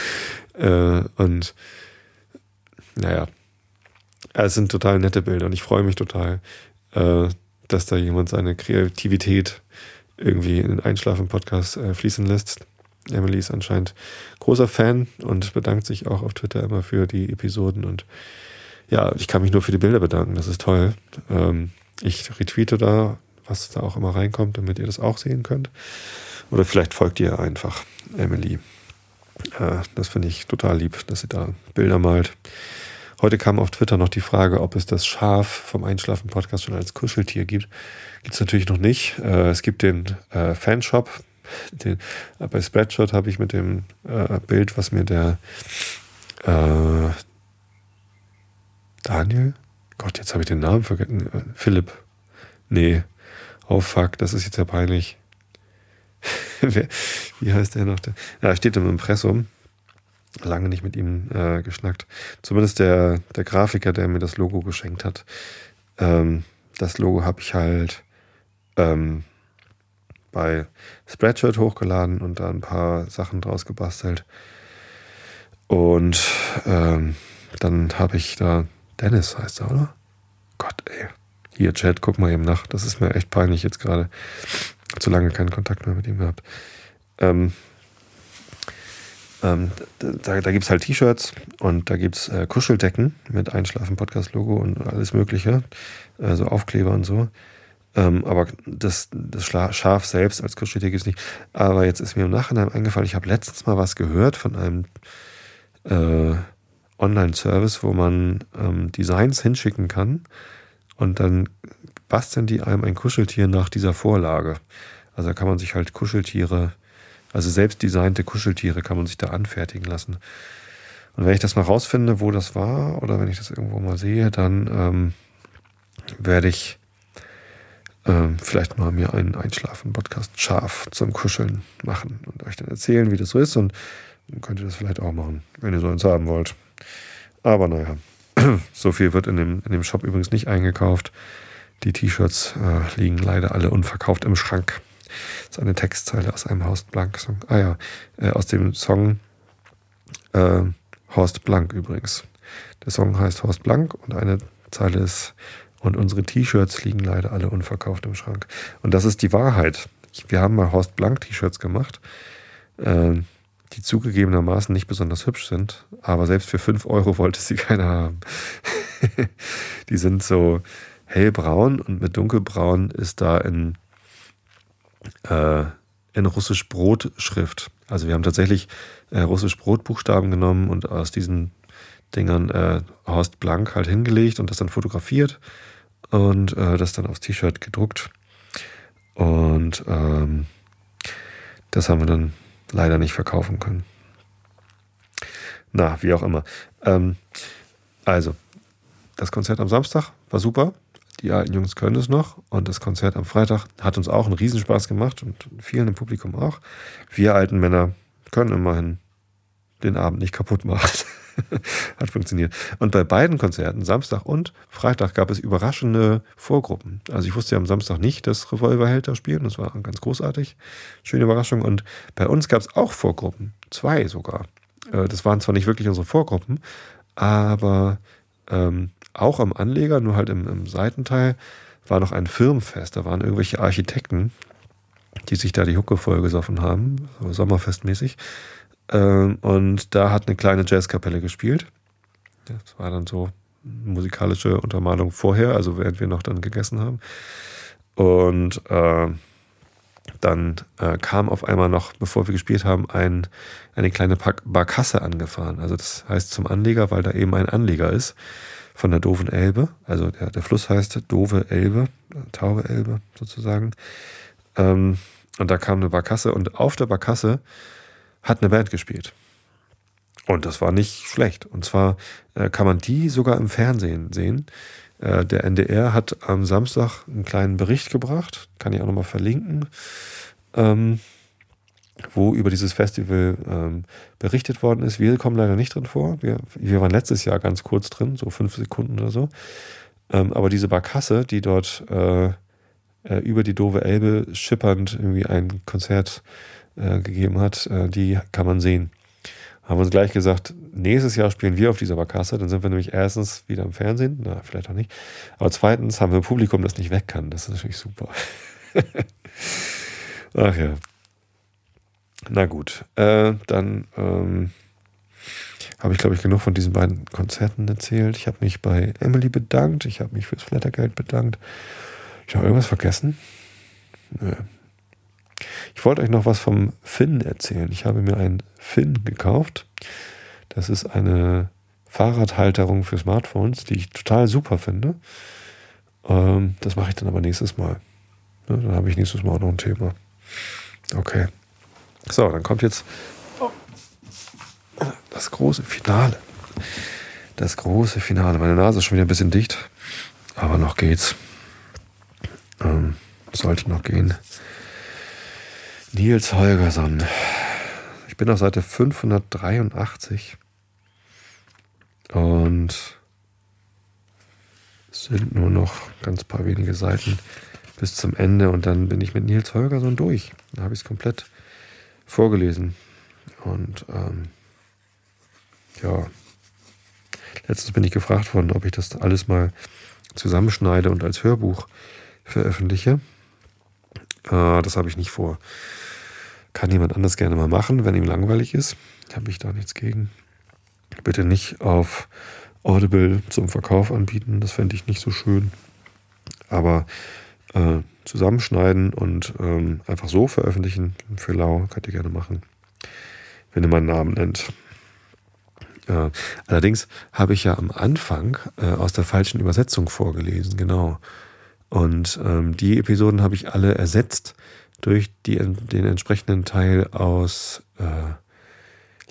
Äh, und naja, es sind total nette Bilder und ich freue mich total, äh, dass da jemand seine Kreativität irgendwie in den Einschlafen-Podcast äh, fließen lässt. Emily ist anscheinend großer Fan und bedankt sich auch auf Twitter immer für die Episoden. Und ja, ich kann mich nur für die Bilder bedanken. Das ist toll. Ähm, ich retweete da, was da auch immer reinkommt, damit ihr das auch sehen könnt. Oder vielleicht folgt ihr einfach Emily. Äh, das finde ich total lieb, dass sie da Bilder malt. Heute kam auf Twitter noch die Frage, ob es das Schaf vom Einschlafen-Podcast schon als Kuscheltier gibt. Gibt es natürlich noch nicht. Äh, es gibt den äh, Fanshop. Den, bei Spreadshot habe ich mit dem Bild, was mir der Daniel, Gott, jetzt habe ich den Namen vergessen. Philipp. Nee. Oh fuck, das ist jetzt ja peinlich. Wie heißt der noch? Ja, steht im Impressum lange nicht mit ihm äh, geschnackt. Zumindest der, der Grafiker, der mir das Logo geschenkt hat. Ähm, das Logo habe ich halt ähm, bei Spreadshirt hochgeladen und da ein paar Sachen draus gebastelt. Und ähm, dann habe ich da, Dennis heißt er, oder? Gott, ey. Hier, Chat, guck mal eben nach. Das ist mir echt peinlich jetzt gerade. Zu lange keinen Kontakt mehr mit ihm gehabt. Ähm, ähm, da da gibt es halt T-Shirts und da gibt es äh, Kuscheldecken mit Einschlafen-Podcast-Logo und alles Mögliche, also Aufkleber und so. Ähm, aber das, das Schaf selbst als Kuscheltier gibt es nicht. Aber jetzt ist mir im Nachhinein eingefallen, ich habe letztens mal was gehört von einem äh, Online-Service, wo man ähm, Designs hinschicken kann und dann basteln die einem ein Kuscheltier nach dieser Vorlage. Also da kann man sich halt Kuscheltiere also selbst designte Kuscheltiere kann man sich da anfertigen lassen. Und wenn ich das mal rausfinde, wo das war, oder wenn ich das irgendwo mal sehe, dann ähm, werde ich ähm, vielleicht mal mir einen Einschlafen-Podcast scharf zum Kuscheln machen und euch dann erzählen, wie das so ist. Und dann könnt ihr das vielleicht auch machen, wenn ihr so eins haben wollt. Aber naja, so viel wird in dem, in dem Shop übrigens nicht eingekauft. Die T-Shirts äh, liegen leider alle unverkauft im Schrank. Das ist eine Textzeile aus einem Horst Blank-Song. Ah ja, äh, aus dem Song äh, Horst Blank übrigens. Der Song heißt Horst Blank und eine Zeile ist, und unsere T-Shirts liegen leider alle unverkauft im Schrank. Und das ist die Wahrheit. Wir haben mal Horst Blank T-Shirts gemacht, äh, die zugegebenermaßen nicht besonders hübsch sind, aber selbst für 5 Euro wollte sie keiner haben. die sind so hellbraun und mit dunkelbraun ist da in äh, in russisch Brotschrift. Also wir haben tatsächlich äh, russisch Brotbuchstaben genommen und aus diesen Dingern äh, Horst Blank halt hingelegt und das dann fotografiert und äh, das dann aufs T-Shirt gedruckt. Und ähm, das haben wir dann leider nicht verkaufen können. Na, wie auch immer. Ähm, also, das Konzert am Samstag war super die alten Jungs können es noch. Und das Konzert am Freitag hat uns auch einen Riesenspaß gemacht und vielen im Publikum auch. Wir alten Männer können immerhin den Abend nicht kaputt machen. hat funktioniert. Und bei beiden Konzerten, Samstag und Freitag, gab es überraschende Vorgruppen. Also ich wusste ja am Samstag nicht, dass Revolverheld spielen. Das war ganz großartig. Schöne Überraschung. Und bei uns gab es auch Vorgruppen. Zwei sogar. Äh, das waren zwar nicht wirklich unsere Vorgruppen, aber ähm, auch am Anleger, nur halt im, im Seitenteil, war noch ein Firmenfest. Da waren irgendwelche Architekten, die sich da die Hucke vollgesoffen haben, so sommerfestmäßig. Ähm, und da hat eine kleine Jazzkapelle gespielt. Das war dann so musikalische Untermalung vorher, also während wir noch dann gegessen haben. Und äh, dann äh, kam auf einmal noch, bevor wir gespielt haben, ein, eine kleine Barkasse angefahren. Also das heißt zum Anleger, weil da eben ein Anleger ist von der Doofen Elbe. Also der, der Fluss heißt Dove Elbe, Taube Elbe sozusagen. Ähm, und da kam eine Barkasse und auf der Barkasse hat eine Band gespielt. Und das war nicht schlecht. Und zwar äh, kann man die sogar im Fernsehen sehen. Äh, der NDR hat am Samstag einen kleinen Bericht gebracht, kann ich auch nochmal verlinken. Ähm, wo über dieses Festival ähm, berichtet worden ist. Wir kommen leider nicht drin vor. Wir, wir waren letztes Jahr ganz kurz drin, so fünf Sekunden oder so. Ähm, aber diese Barkasse, die dort äh, äh, über die doofe Elbe schippernd irgendwie ein Konzert äh, gegeben hat, äh, die kann man sehen. haben uns gleich gesagt, nächstes Jahr spielen wir auf dieser Barkasse, dann sind wir nämlich erstens wieder im Fernsehen, na, vielleicht auch nicht, aber zweitens haben wir ein Publikum, das nicht weg kann. Das ist natürlich super. Ach ja. Na gut, äh, dann ähm, habe ich, glaube ich, genug von diesen beiden Konzerten erzählt. Ich habe mich bei Emily bedankt, ich habe mich fürs Flattergeld bedankt. Ich habe irgendwas vergessen? Nö. Ich wollte euch noch was vom Finn erzählen. Ich habe mir einen Finn gekauft. Das ist eine Fahrradhalterung für Smartphones, die ich total super finde. Ähm, das mache ich dann aber nächstes Mal. Ne, dann habe ich nächstes Mal auch noch ein Thema. Okay. So, dann kommt jetzt das große Finale. Das große Finale. Meine Nase ist schon wieder ein bisschen dicht, aber noch geht's. Ähm, sollte noch gehen. Nils Holgersson. Ich bin auf Seite 583 und es sind nur noch ganz paar wenige Seiten bis zum Ende und dann bin ich mit Nils Holgersson durch. Da habe ich es komplett vorgelesen und ähm, ja, letztens bin ich gefragt worden, ob ich das alles mal zusammenschneide und als Hörbuch veröffentliche. Äh, das habe ich nicht vor. Kann jemand anders gerne mal machen, wenn ihm langweilig ist. Habe ich da nichts gegen. Bitte nicht auf Audible zum Verkauf anbieten, das fände ich nicht so schön. Aber äh, zusammenschneiden und ähm, einfach so veröffentlichen für Lau, könnt ihr gerne machen, wenn ihr meinen Namen nennt. Ja, allerdings habe ich ja am Anfang äh, aus der falschen Übersetzung vorgelesen, genau. Und ähm, die Episoden habe ich alle ersetzt durch die, den entsprechenden Teil aus äh,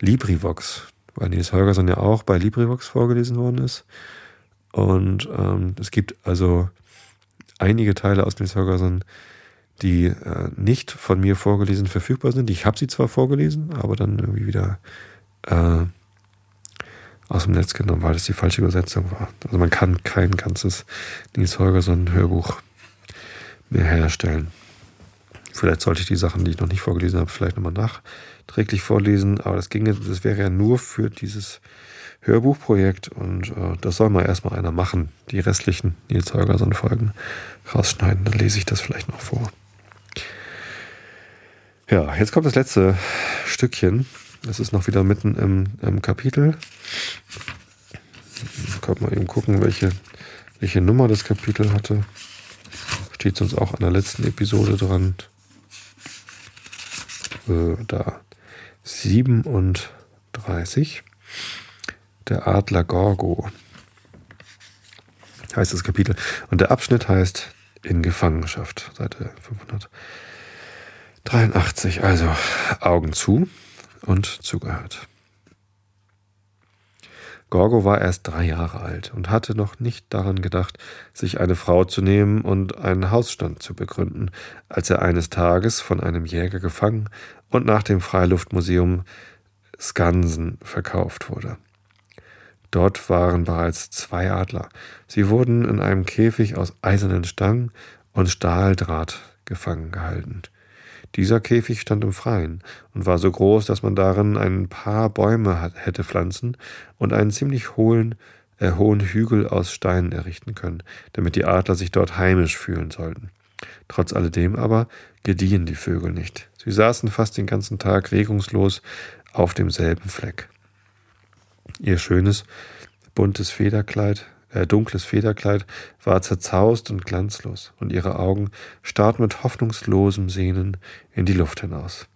LibriVox, weil Nils Holgersson ja auch bei LibriVox vorgelesen worden ist. Und ähm, es gibt also einige Teile aus Nils Holgersson, die äh, nicht von mir vorgelesen verfügbar sind. Ich habe sie zwar vorgelesen, aber dann irgendwie wieder äh, aus dem Netz genommen, weil es die falsche Übersetzung war. Also man kann kein ganzes Nils Holgersson Hörbuch mehr herstellen. Vielleicht sollte ich die Sachen, die ich noch nicht vorgelesen habe, vielleicht nochmal nachträglich vorlesen, aber das ginge, das wäre ja nur für dieses Hörbuchprojekt und äh, das soll mal erstmal einer machen, die restlichen Nils Holgersson Folgen rausschneiden, dann lese ich das vielleicht noch vor. Ja, jetzt kommt das letzte Stückchen. Das ist noch wieder mitten im, im Kapitel. Können wir eben gucken, welche, welche Nummer das Kapitel hatte. Steht sonst auch an der letzten Episode dran. Äh, da 37. Der Adler Gorgo heißt das Kapitel. Und der Abschnitt heißt In Gefangenschaft, Seite 583. Also Augen zu und zugehört. Gorgo war erst drei Jahre alt und hatte noch nicht daran gedacht, sich eine Frau zu nehmen und einen Hausstand zu begründen, als er eines Tages von einem Jäger gefangen und nach dem Freiluftmuseum Skansen verkauft wurde. Dort waren bereits zwei Adler. Sie wurden in einem Käfig aus eisernen Stangen und Stahldraht gefangen gehalten. Dieser Käfig stand im Freien und war so groß, dass man darin ein paar Bäume hätte pflanzen und einen ziemlich hohen, äh, hohen Hügel aus Steinen errichten können, damit die Adler sich dort heimisch fühlen sollten. Trotz alledem aber gediehen die Vögel nicht. Sie saßen fast den ganzen Tag regungslos auf demselben Fleck. Ihr schönes, buntes Federkleid äh, dunkles Federkleid war zerzaust und glanzlos, und ihre Augen starrten mit hoffnungslosem Sehnen in die Luft hinaus.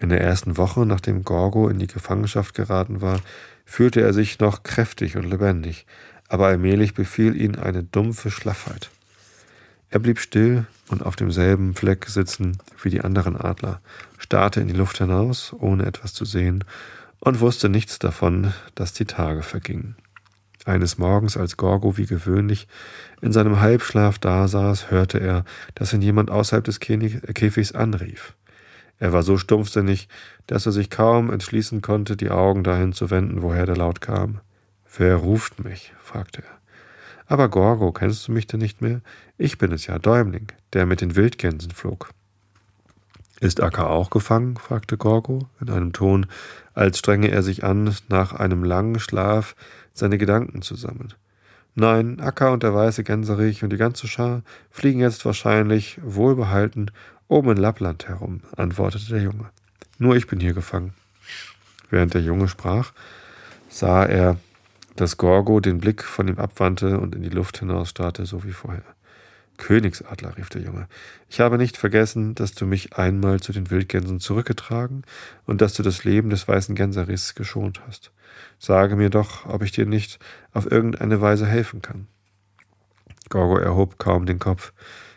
In der ersten Woche, nachdem Gorgo in die Gefangenschaft geraten war, fühlte er sich noch kräftig und lebendig, aber allmählich befiel ihn eine dumpfe Schlaffheit. Er blieb still und auf demselben Fleck sitzen wie die anderen Adler, starrte in die Luft hinaus, ohne etwas zu sehen, und wusste nichts davon, dass die Tage vergingen. Eines Morgens, als Gorgo wie gewöhnlich in seinem Halbschlaf dasaß, hörte er, dass ihn jemand außerhalb des Käfigs anrief. Er war so stumpfsinnig, dass er sich kaum entschließen konnte, die Augen dahin zu wenden, woher der Laut kam. Wer ruft mich? fragte er. Aber Gorgo, kennst du mich denn nicht mehr? Ich bin es ja, Däumling, der mit den Wildgänsen flog. Ist Akka auch gefangen? fragte Gorgo in einem Ton, als strenge er sich an, nach einem langen Schlaf seine Gedanken zu sammeln. Nein, Akka und der weiße Gänserich und die ganze Schar fliegen jetzt wahrscheinlich wohlbehalten oben in Lappland herum, antwortete der Junge. Nur ich bin hier gefangen. Während der Junge sprach, sah er, dass Gorgo den Blick von ihm abwandte und in die Luft hinausstarrte, so wie vorher. Königsadler, rief der Junge, ich habe nicht vergessen, dass du mich einmal zu den Wildgänsen zurückgetragen und dass du das Leben des weißen Gänserichs geschont hast. Sage mir doch, ob ich dir nicht auf irgendeine Weise helfen kann. Gorgo erhob kaum den Kopf.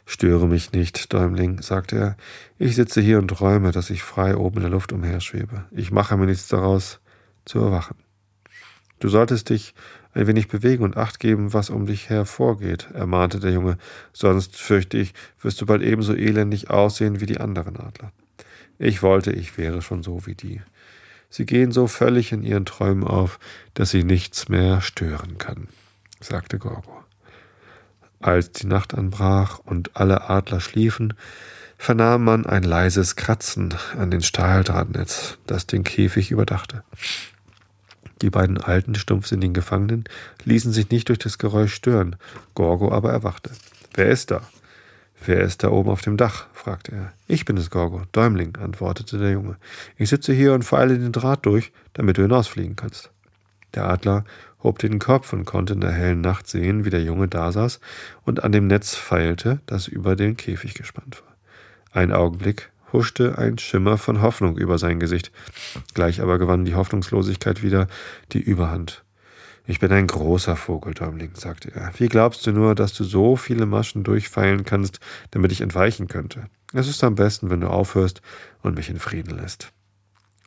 Störe mich nicht, Däumling, sagte er. Ich sitze hier und träume, dass ich frei oben in der Luft umherschwebe. Ich mache mir nichts daraus, zu erwachen. Du solltest dich ein wenig bewegen und acht geben, was um dich her vorgeht, ermahnte der Junge, sonst fürchte ich, wirst du bald ebenso elendig aussehen wie die anderen Adler. Ich wollte, ich wäre schon so wie die. Sie gehen so völlig in ihren Träumen auf, dass sie nichts mehr stören kann, sagte Gorgo. Als die Nacht anbrach und alle Adler schliefen, vernahm man ein leises Kratzen an den Stahldrahtnetz, das den Käfig überdachte. Die beiden alten, stumpfsinnigen Gefangenen ließen sich nicht durch das Geräusch stören. Gorgo aber erwachte. Wer ist da? Wer ist da oben auf dem Dach? fragte er. Ich bin es, Gorgo, Däumling, antwortete der Junge. Ich sitze hier und feile den Draht durch, damit du hinausfliegen kannst. Der Adler hob den Kopf und konnte in der hellen Nacht sehen, wie der Junge dasaß und an dem Netz feilte, das über den Käfig gespannt war. Ein Augenblick huschte ein Schimmer von Hoffnung über sein Gesicht. Gleich aber gewann die Hoffnungslosigkeit wieder die Überhand. Ich bin ein großer Vogel, Däumling, sagte er. Wie glaubst du nur, dass du so viele Maschen durchfeilen kannst, damit ich entweichen könnte? Es ist am besten, wenn du aufhörst und mich in Frieden lässt.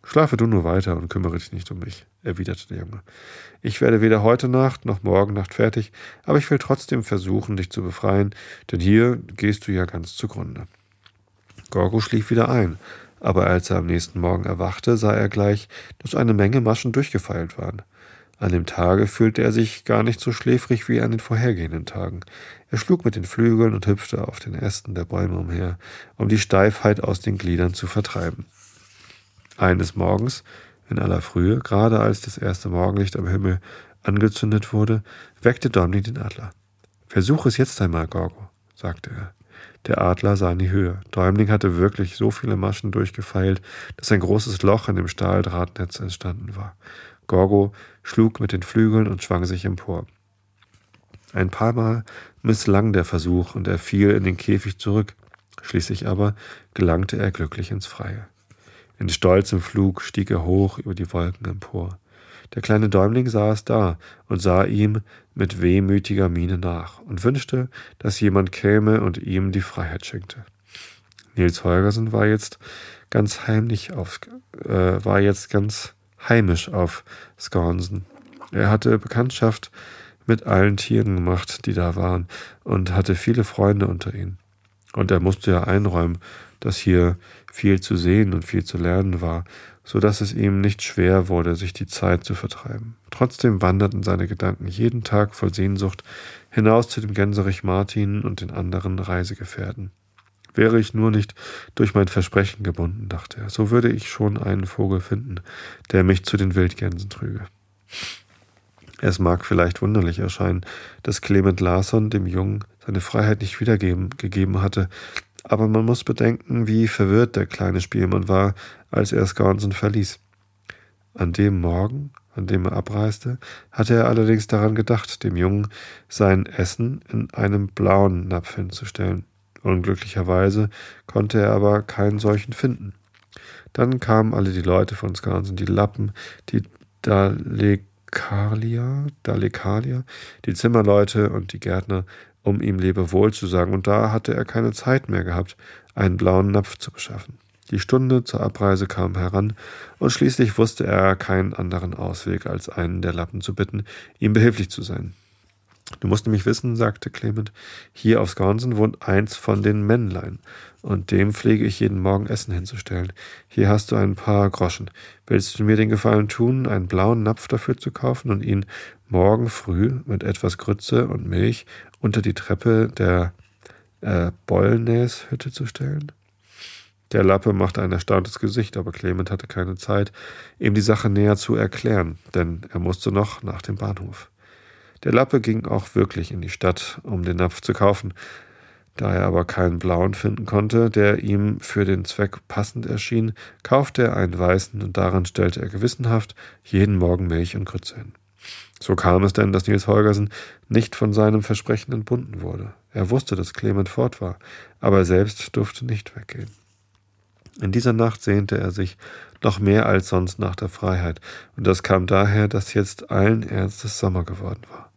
Schlafe du nur weiter und kümmere dich nicht um mich, erwiderte der Junge. Ich werde weder heute Nacht noch morgen Nacht fertig, aber ich will trotzdem versuchen, dich zu befreien, denn hier gehst du ja ganz zugrunde. Gorgo schlief wieder ein, aber als er am nächsten Morgen erwachte, sah er gleich, dass eine Menge Maschen durchgefeilt waren. An dem Tage fühlte er sich gar nicht so schläfrig wie an den vorhergehenden Tagen. Er schlug mit den Flügeln und hüpfte auf den Ästen der Bäume umher, um die Steifheit aus den Gliedern zu vertreiben. Eines Morgens, in aller Frühe, gerade als das erste Morgenlicht am Himmel angezündet wurde, weckte Domni den Adler. Versuch es jetzt einmal, Gorgo, sagte er. Der Adler sah in die Höhe. Däumling hatte wirklich so viele Maschen durchgefeilt, dass ein großes Loch in dem Stahldrahtnetz entstanden war. Gorgo schlug mit den Flügeln und schwang sich empor. Ein paar Mal misslang der Versuch und er fiel in den Käfig zurück. Schließlich aber gelangte er glücklich ins Freie. In stolzem Flug stieg er hoch über die Wolken empor. Der kleine Däumling saß da und sah ihm mit wehmütiger Miene nach und wünschte, dass jemand käme und ihm die Freiheit schenkte. Nils Holgersen war jetzt ganz heimlich auf, äh, war jetzt ganz heimisch auf Skonsen. Er hatte Bekanntschaft mit allen Tieren gemacht, die da waren, und hatte viele Freunde unter ihnen. Und er musste ja einräumen, dass hier viel zu sehen und viel zu lernen war, so dass es ihm nicht schwer wurde, sich die Zeit zu vertreiben. Trotzdem wanderten seine Gedanken jeden Tag voll Sehnsucht hinaus zu dem Gänserich Martin und den anderen Reisegefährten. Wäre ich nur nicht durch mein Versprechen gebunden, dachte er, so würde ich schon einen Vogel finden, der mich zu den Wildgänsen trüge. Es mag vielleicht wunderlich erscheinen, dass Clement Larsson dem Jungen seine Freiheit nicht wiedergegeben hatte, aber man muss bedenken, wie verwirrt der kleine Spielmann war, als er Sconson verließ. An dem Morgen, an dem er abreiste, hatte er allerdings daran gedacht, dem Jungen sein Essen in einem blauen Napf hinzustellen. Unglücklicherweise konnte er aber keinen solchen finden. Dann kamen alle die Leute von Skansen, die Lappen, die Dalekalia, Dalekalia, die Zimmerleute und die Gärtner, um ihm Lebewohl zu sagen, und da hatte er keine Zeit mehr gehabt, einen blauen Napf zu beschaffen. Die Stunde zur Abreise kam heran, und schließlich wusste er keinen anderen Ausweg, als einen der Lappen zu bitten, ihm behilflich zu sein. Du musst nämlich wissen, sagte Clement, hier auf Skonsen wohnt eins von den Männlein, und dem pflege ich jeden Morgen Essen hinzustellen. Hier hast du ein paar Groschen. Willst du mir den Gefallen tun, einen blauen Napf dafür zu kaufen und ihn morgen früh mit etwas Grütze und Milch unter die Treppe der äh, Bollnäshütte zu stellen? Der Lappe machte ein erstauntes Gesicht, aber Clement hatte keine Zeit, ihm die Sache näher zu erklären, denn er musste noch nach dem Bahnhof. Der Lappe ging auch wirklich in die Stadt, um den Napf zu kaufen. Da er aber keinen blauen finden konnte, der ihm für den Zweck passend erschien, kaufte er einen weißen und daran stellte er gewissenhaft jeden Morgen Milch und Grütze hin. So kam es denn, dass Nils Holgersen nicht von seinem Versprechen entbunden wurde. Er wusste, dass Clement fort war, aber er selbst durfte nicht weggehen. In dieser Nacht sehnte er sich noch mehr als sonst nach der Freiheit, und das kam daher, dass jetzt allen Ernstes Sommer geworden war.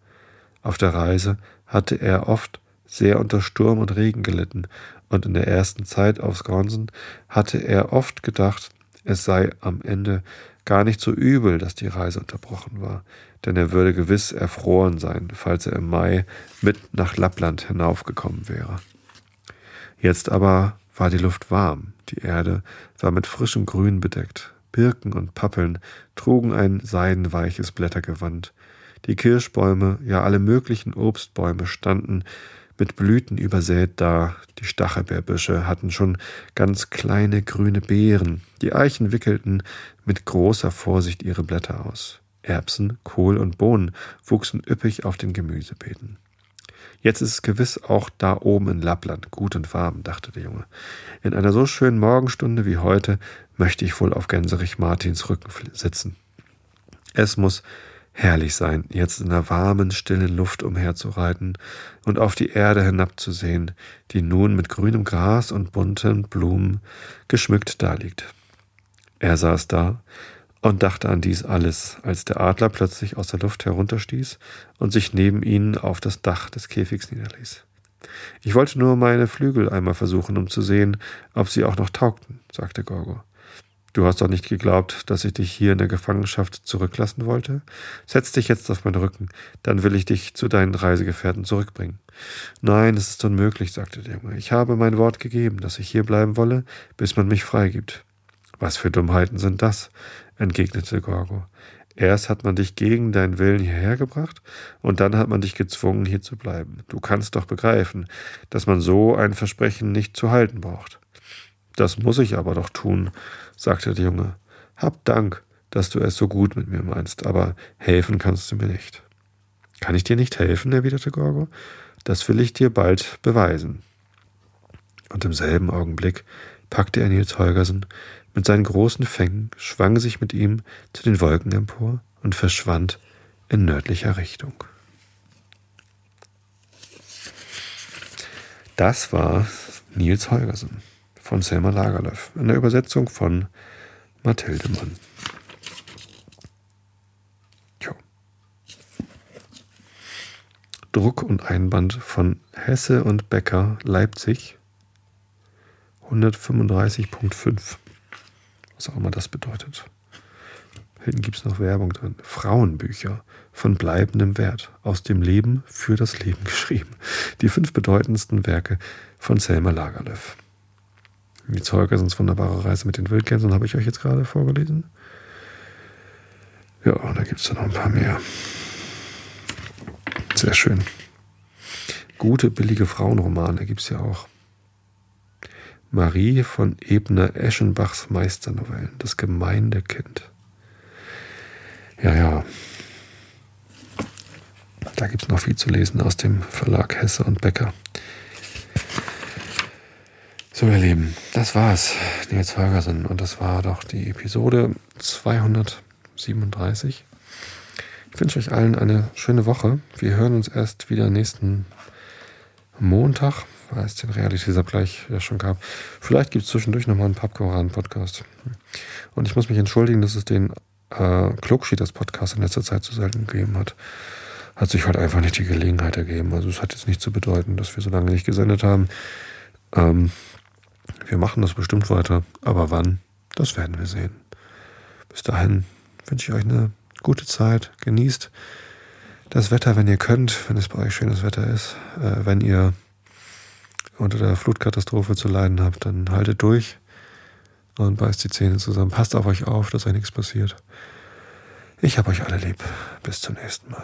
Auf der Reise hatte er oft sehr unter Sturm und Regen gelitten, und in der ersten Zeit aufs Gronsen hatte er oft gedacht, es sei am Ende gar nicht so übel, dass die Reise unterbrochen war, denn er würde gewiss erfroren sein, falls er im Mai mit nach Lappland hinaufgekommen wäre. Jetzt aber war die Luft warm, die Erde war mit frischem Grün bedeckt, Birken und Pappeln trugen ein seidenweiches Blättergewand, die Kirschbäume, ja alle möglichen Obstbäume standen mit Blüten übersät da, die Stachelbeerbüsche hatten schon ganz kleine grüne Beeren, die Eichen wickelten mit großer Vorsicht ihre Blätter aus. Erbsen, Kohl und Bohnen wuchsen üppig auf den Gemüsebeeten. Jetzt ist es gewiss auch da oben in Lappland gut und warm, dachte der Junge. In einer so schönen Morgenstunde wie heute möchte ich wohl auf Gänserich Martins Rücken sitzen. Es muss herrlich sein, jetzt in der warmen, stillen Luft umherzureiten und auf die Erde hinabzusehen, die nun mit grünem Gras und bunten Blumen geschmückt daliegt. Er saß da, und dachte an dies alles, als der Adler plötzlich aus der Luft herunterstieß und sich neben ihnen auf das Dach des Käfigs niederließ. Ich wollte nur meine Flügel einmal versuchen, um zu sehen, ob sie auch noch taugten, sagte Gorgo. Du hast doch nicht geglaubt, dass ich dich hier in der Gefangenschaft zurücklassen wollte? Setz dich jetzt auf meinen Rücken, dann will ich dich zu deinen Reisegefährten zurückbringen. Nein, es ist unmöglich, sagte der Junge. Ich habe mein Wort gegeben, dass ich hier bleiben wolle, bis man mich freigibt. Was für Dummheiten sind das? entgegnete Gorgo. Erst hat man dich gegen deinen Willen hierher gebracht und dann hat man dich gezwungen, hier zu bleiben. Du kannst doch begreifen, dass man so ein Versprechen nicht zu halten braucht. Das muss ich aber doch tun, sagte der Junge. Hab Dank, dass du es so gut mit mir meinst, aber helfen kannst du mir nicht. Kann ich dir nicht helfen? erwiderte Gorgo. Das will ich dir bald beweisen. Und im selben Augenblick packte er Nils Holgersen mit seinen großen Fängen, schwang sich mit ihm zu den Wolken empor und verschwand in nördlicher Richtung. Das war Nils Holgersen von Selma Lagerlöf in der Übersetzung von Mathilde Mann. Tja. Druck und Einband von Hesse und Becker Leipzig 135.5 was auch immer das bedeutet. Hinten gibt es noch Werbung drin. Frauenbücher von bleibendem Wert, aus dem Leben für das Leben geschrieben. Die fünf bedeutendsten Werke von Selma Lagerlöf. Die Zeugersens wunderbare Reise mit den Wildgänsen habe ich euch jetzt gerade vorgelesen. Ja, da gibt es noch ein paar mehr. Sehr schön. Gute, billige Frauenromane gibt es ja auch. Marie von Ebner-Eschenbachs Meisternovellen, das Gemeindekind. Ja, ja. Da gibt es noch viel zu lesen aus dem Verlag Hesse und Becker. So, ihr Lieben, das war's. Nils Holgersen. Und das war doch die Episode 237. Ich wünsche euch allen eine schöne Woche. Wir hören uns erst wieder nächsten Montag weil es den Realitätsabgleich ja schon gab. Vielleicht gibt es zwischendurch nochmal einen Pappkoran-Podcast. Und ich muss mich entschuldigen, dass es den äh, Klugschieders-Podcast in letzter Zeit zu selten gegeben hat. Hat sich halt einfach nicht die Gelegenheit ergeben. Also es hat jetzt nicht zu bedeuten, dass wir so lange nicht gesendet haben. Ähm, wir machen das bestimmt weiter. Aber wann, das werden wir sehen. Bis dahin wünsche ich euch eine gute Zeit. Genießt das Wetter, wenn ihr könnt, wenn es bei euch schönes Wetter ist. Äh, wenn ihr unter der Flutkatastrophe zu leiden habt, dann haltet durch und beißt die Zähne zusammen. Passt auf euch auf, dass euch nichts passiert. Ich hab euch alle lieb. Bis zum nächsten Mal.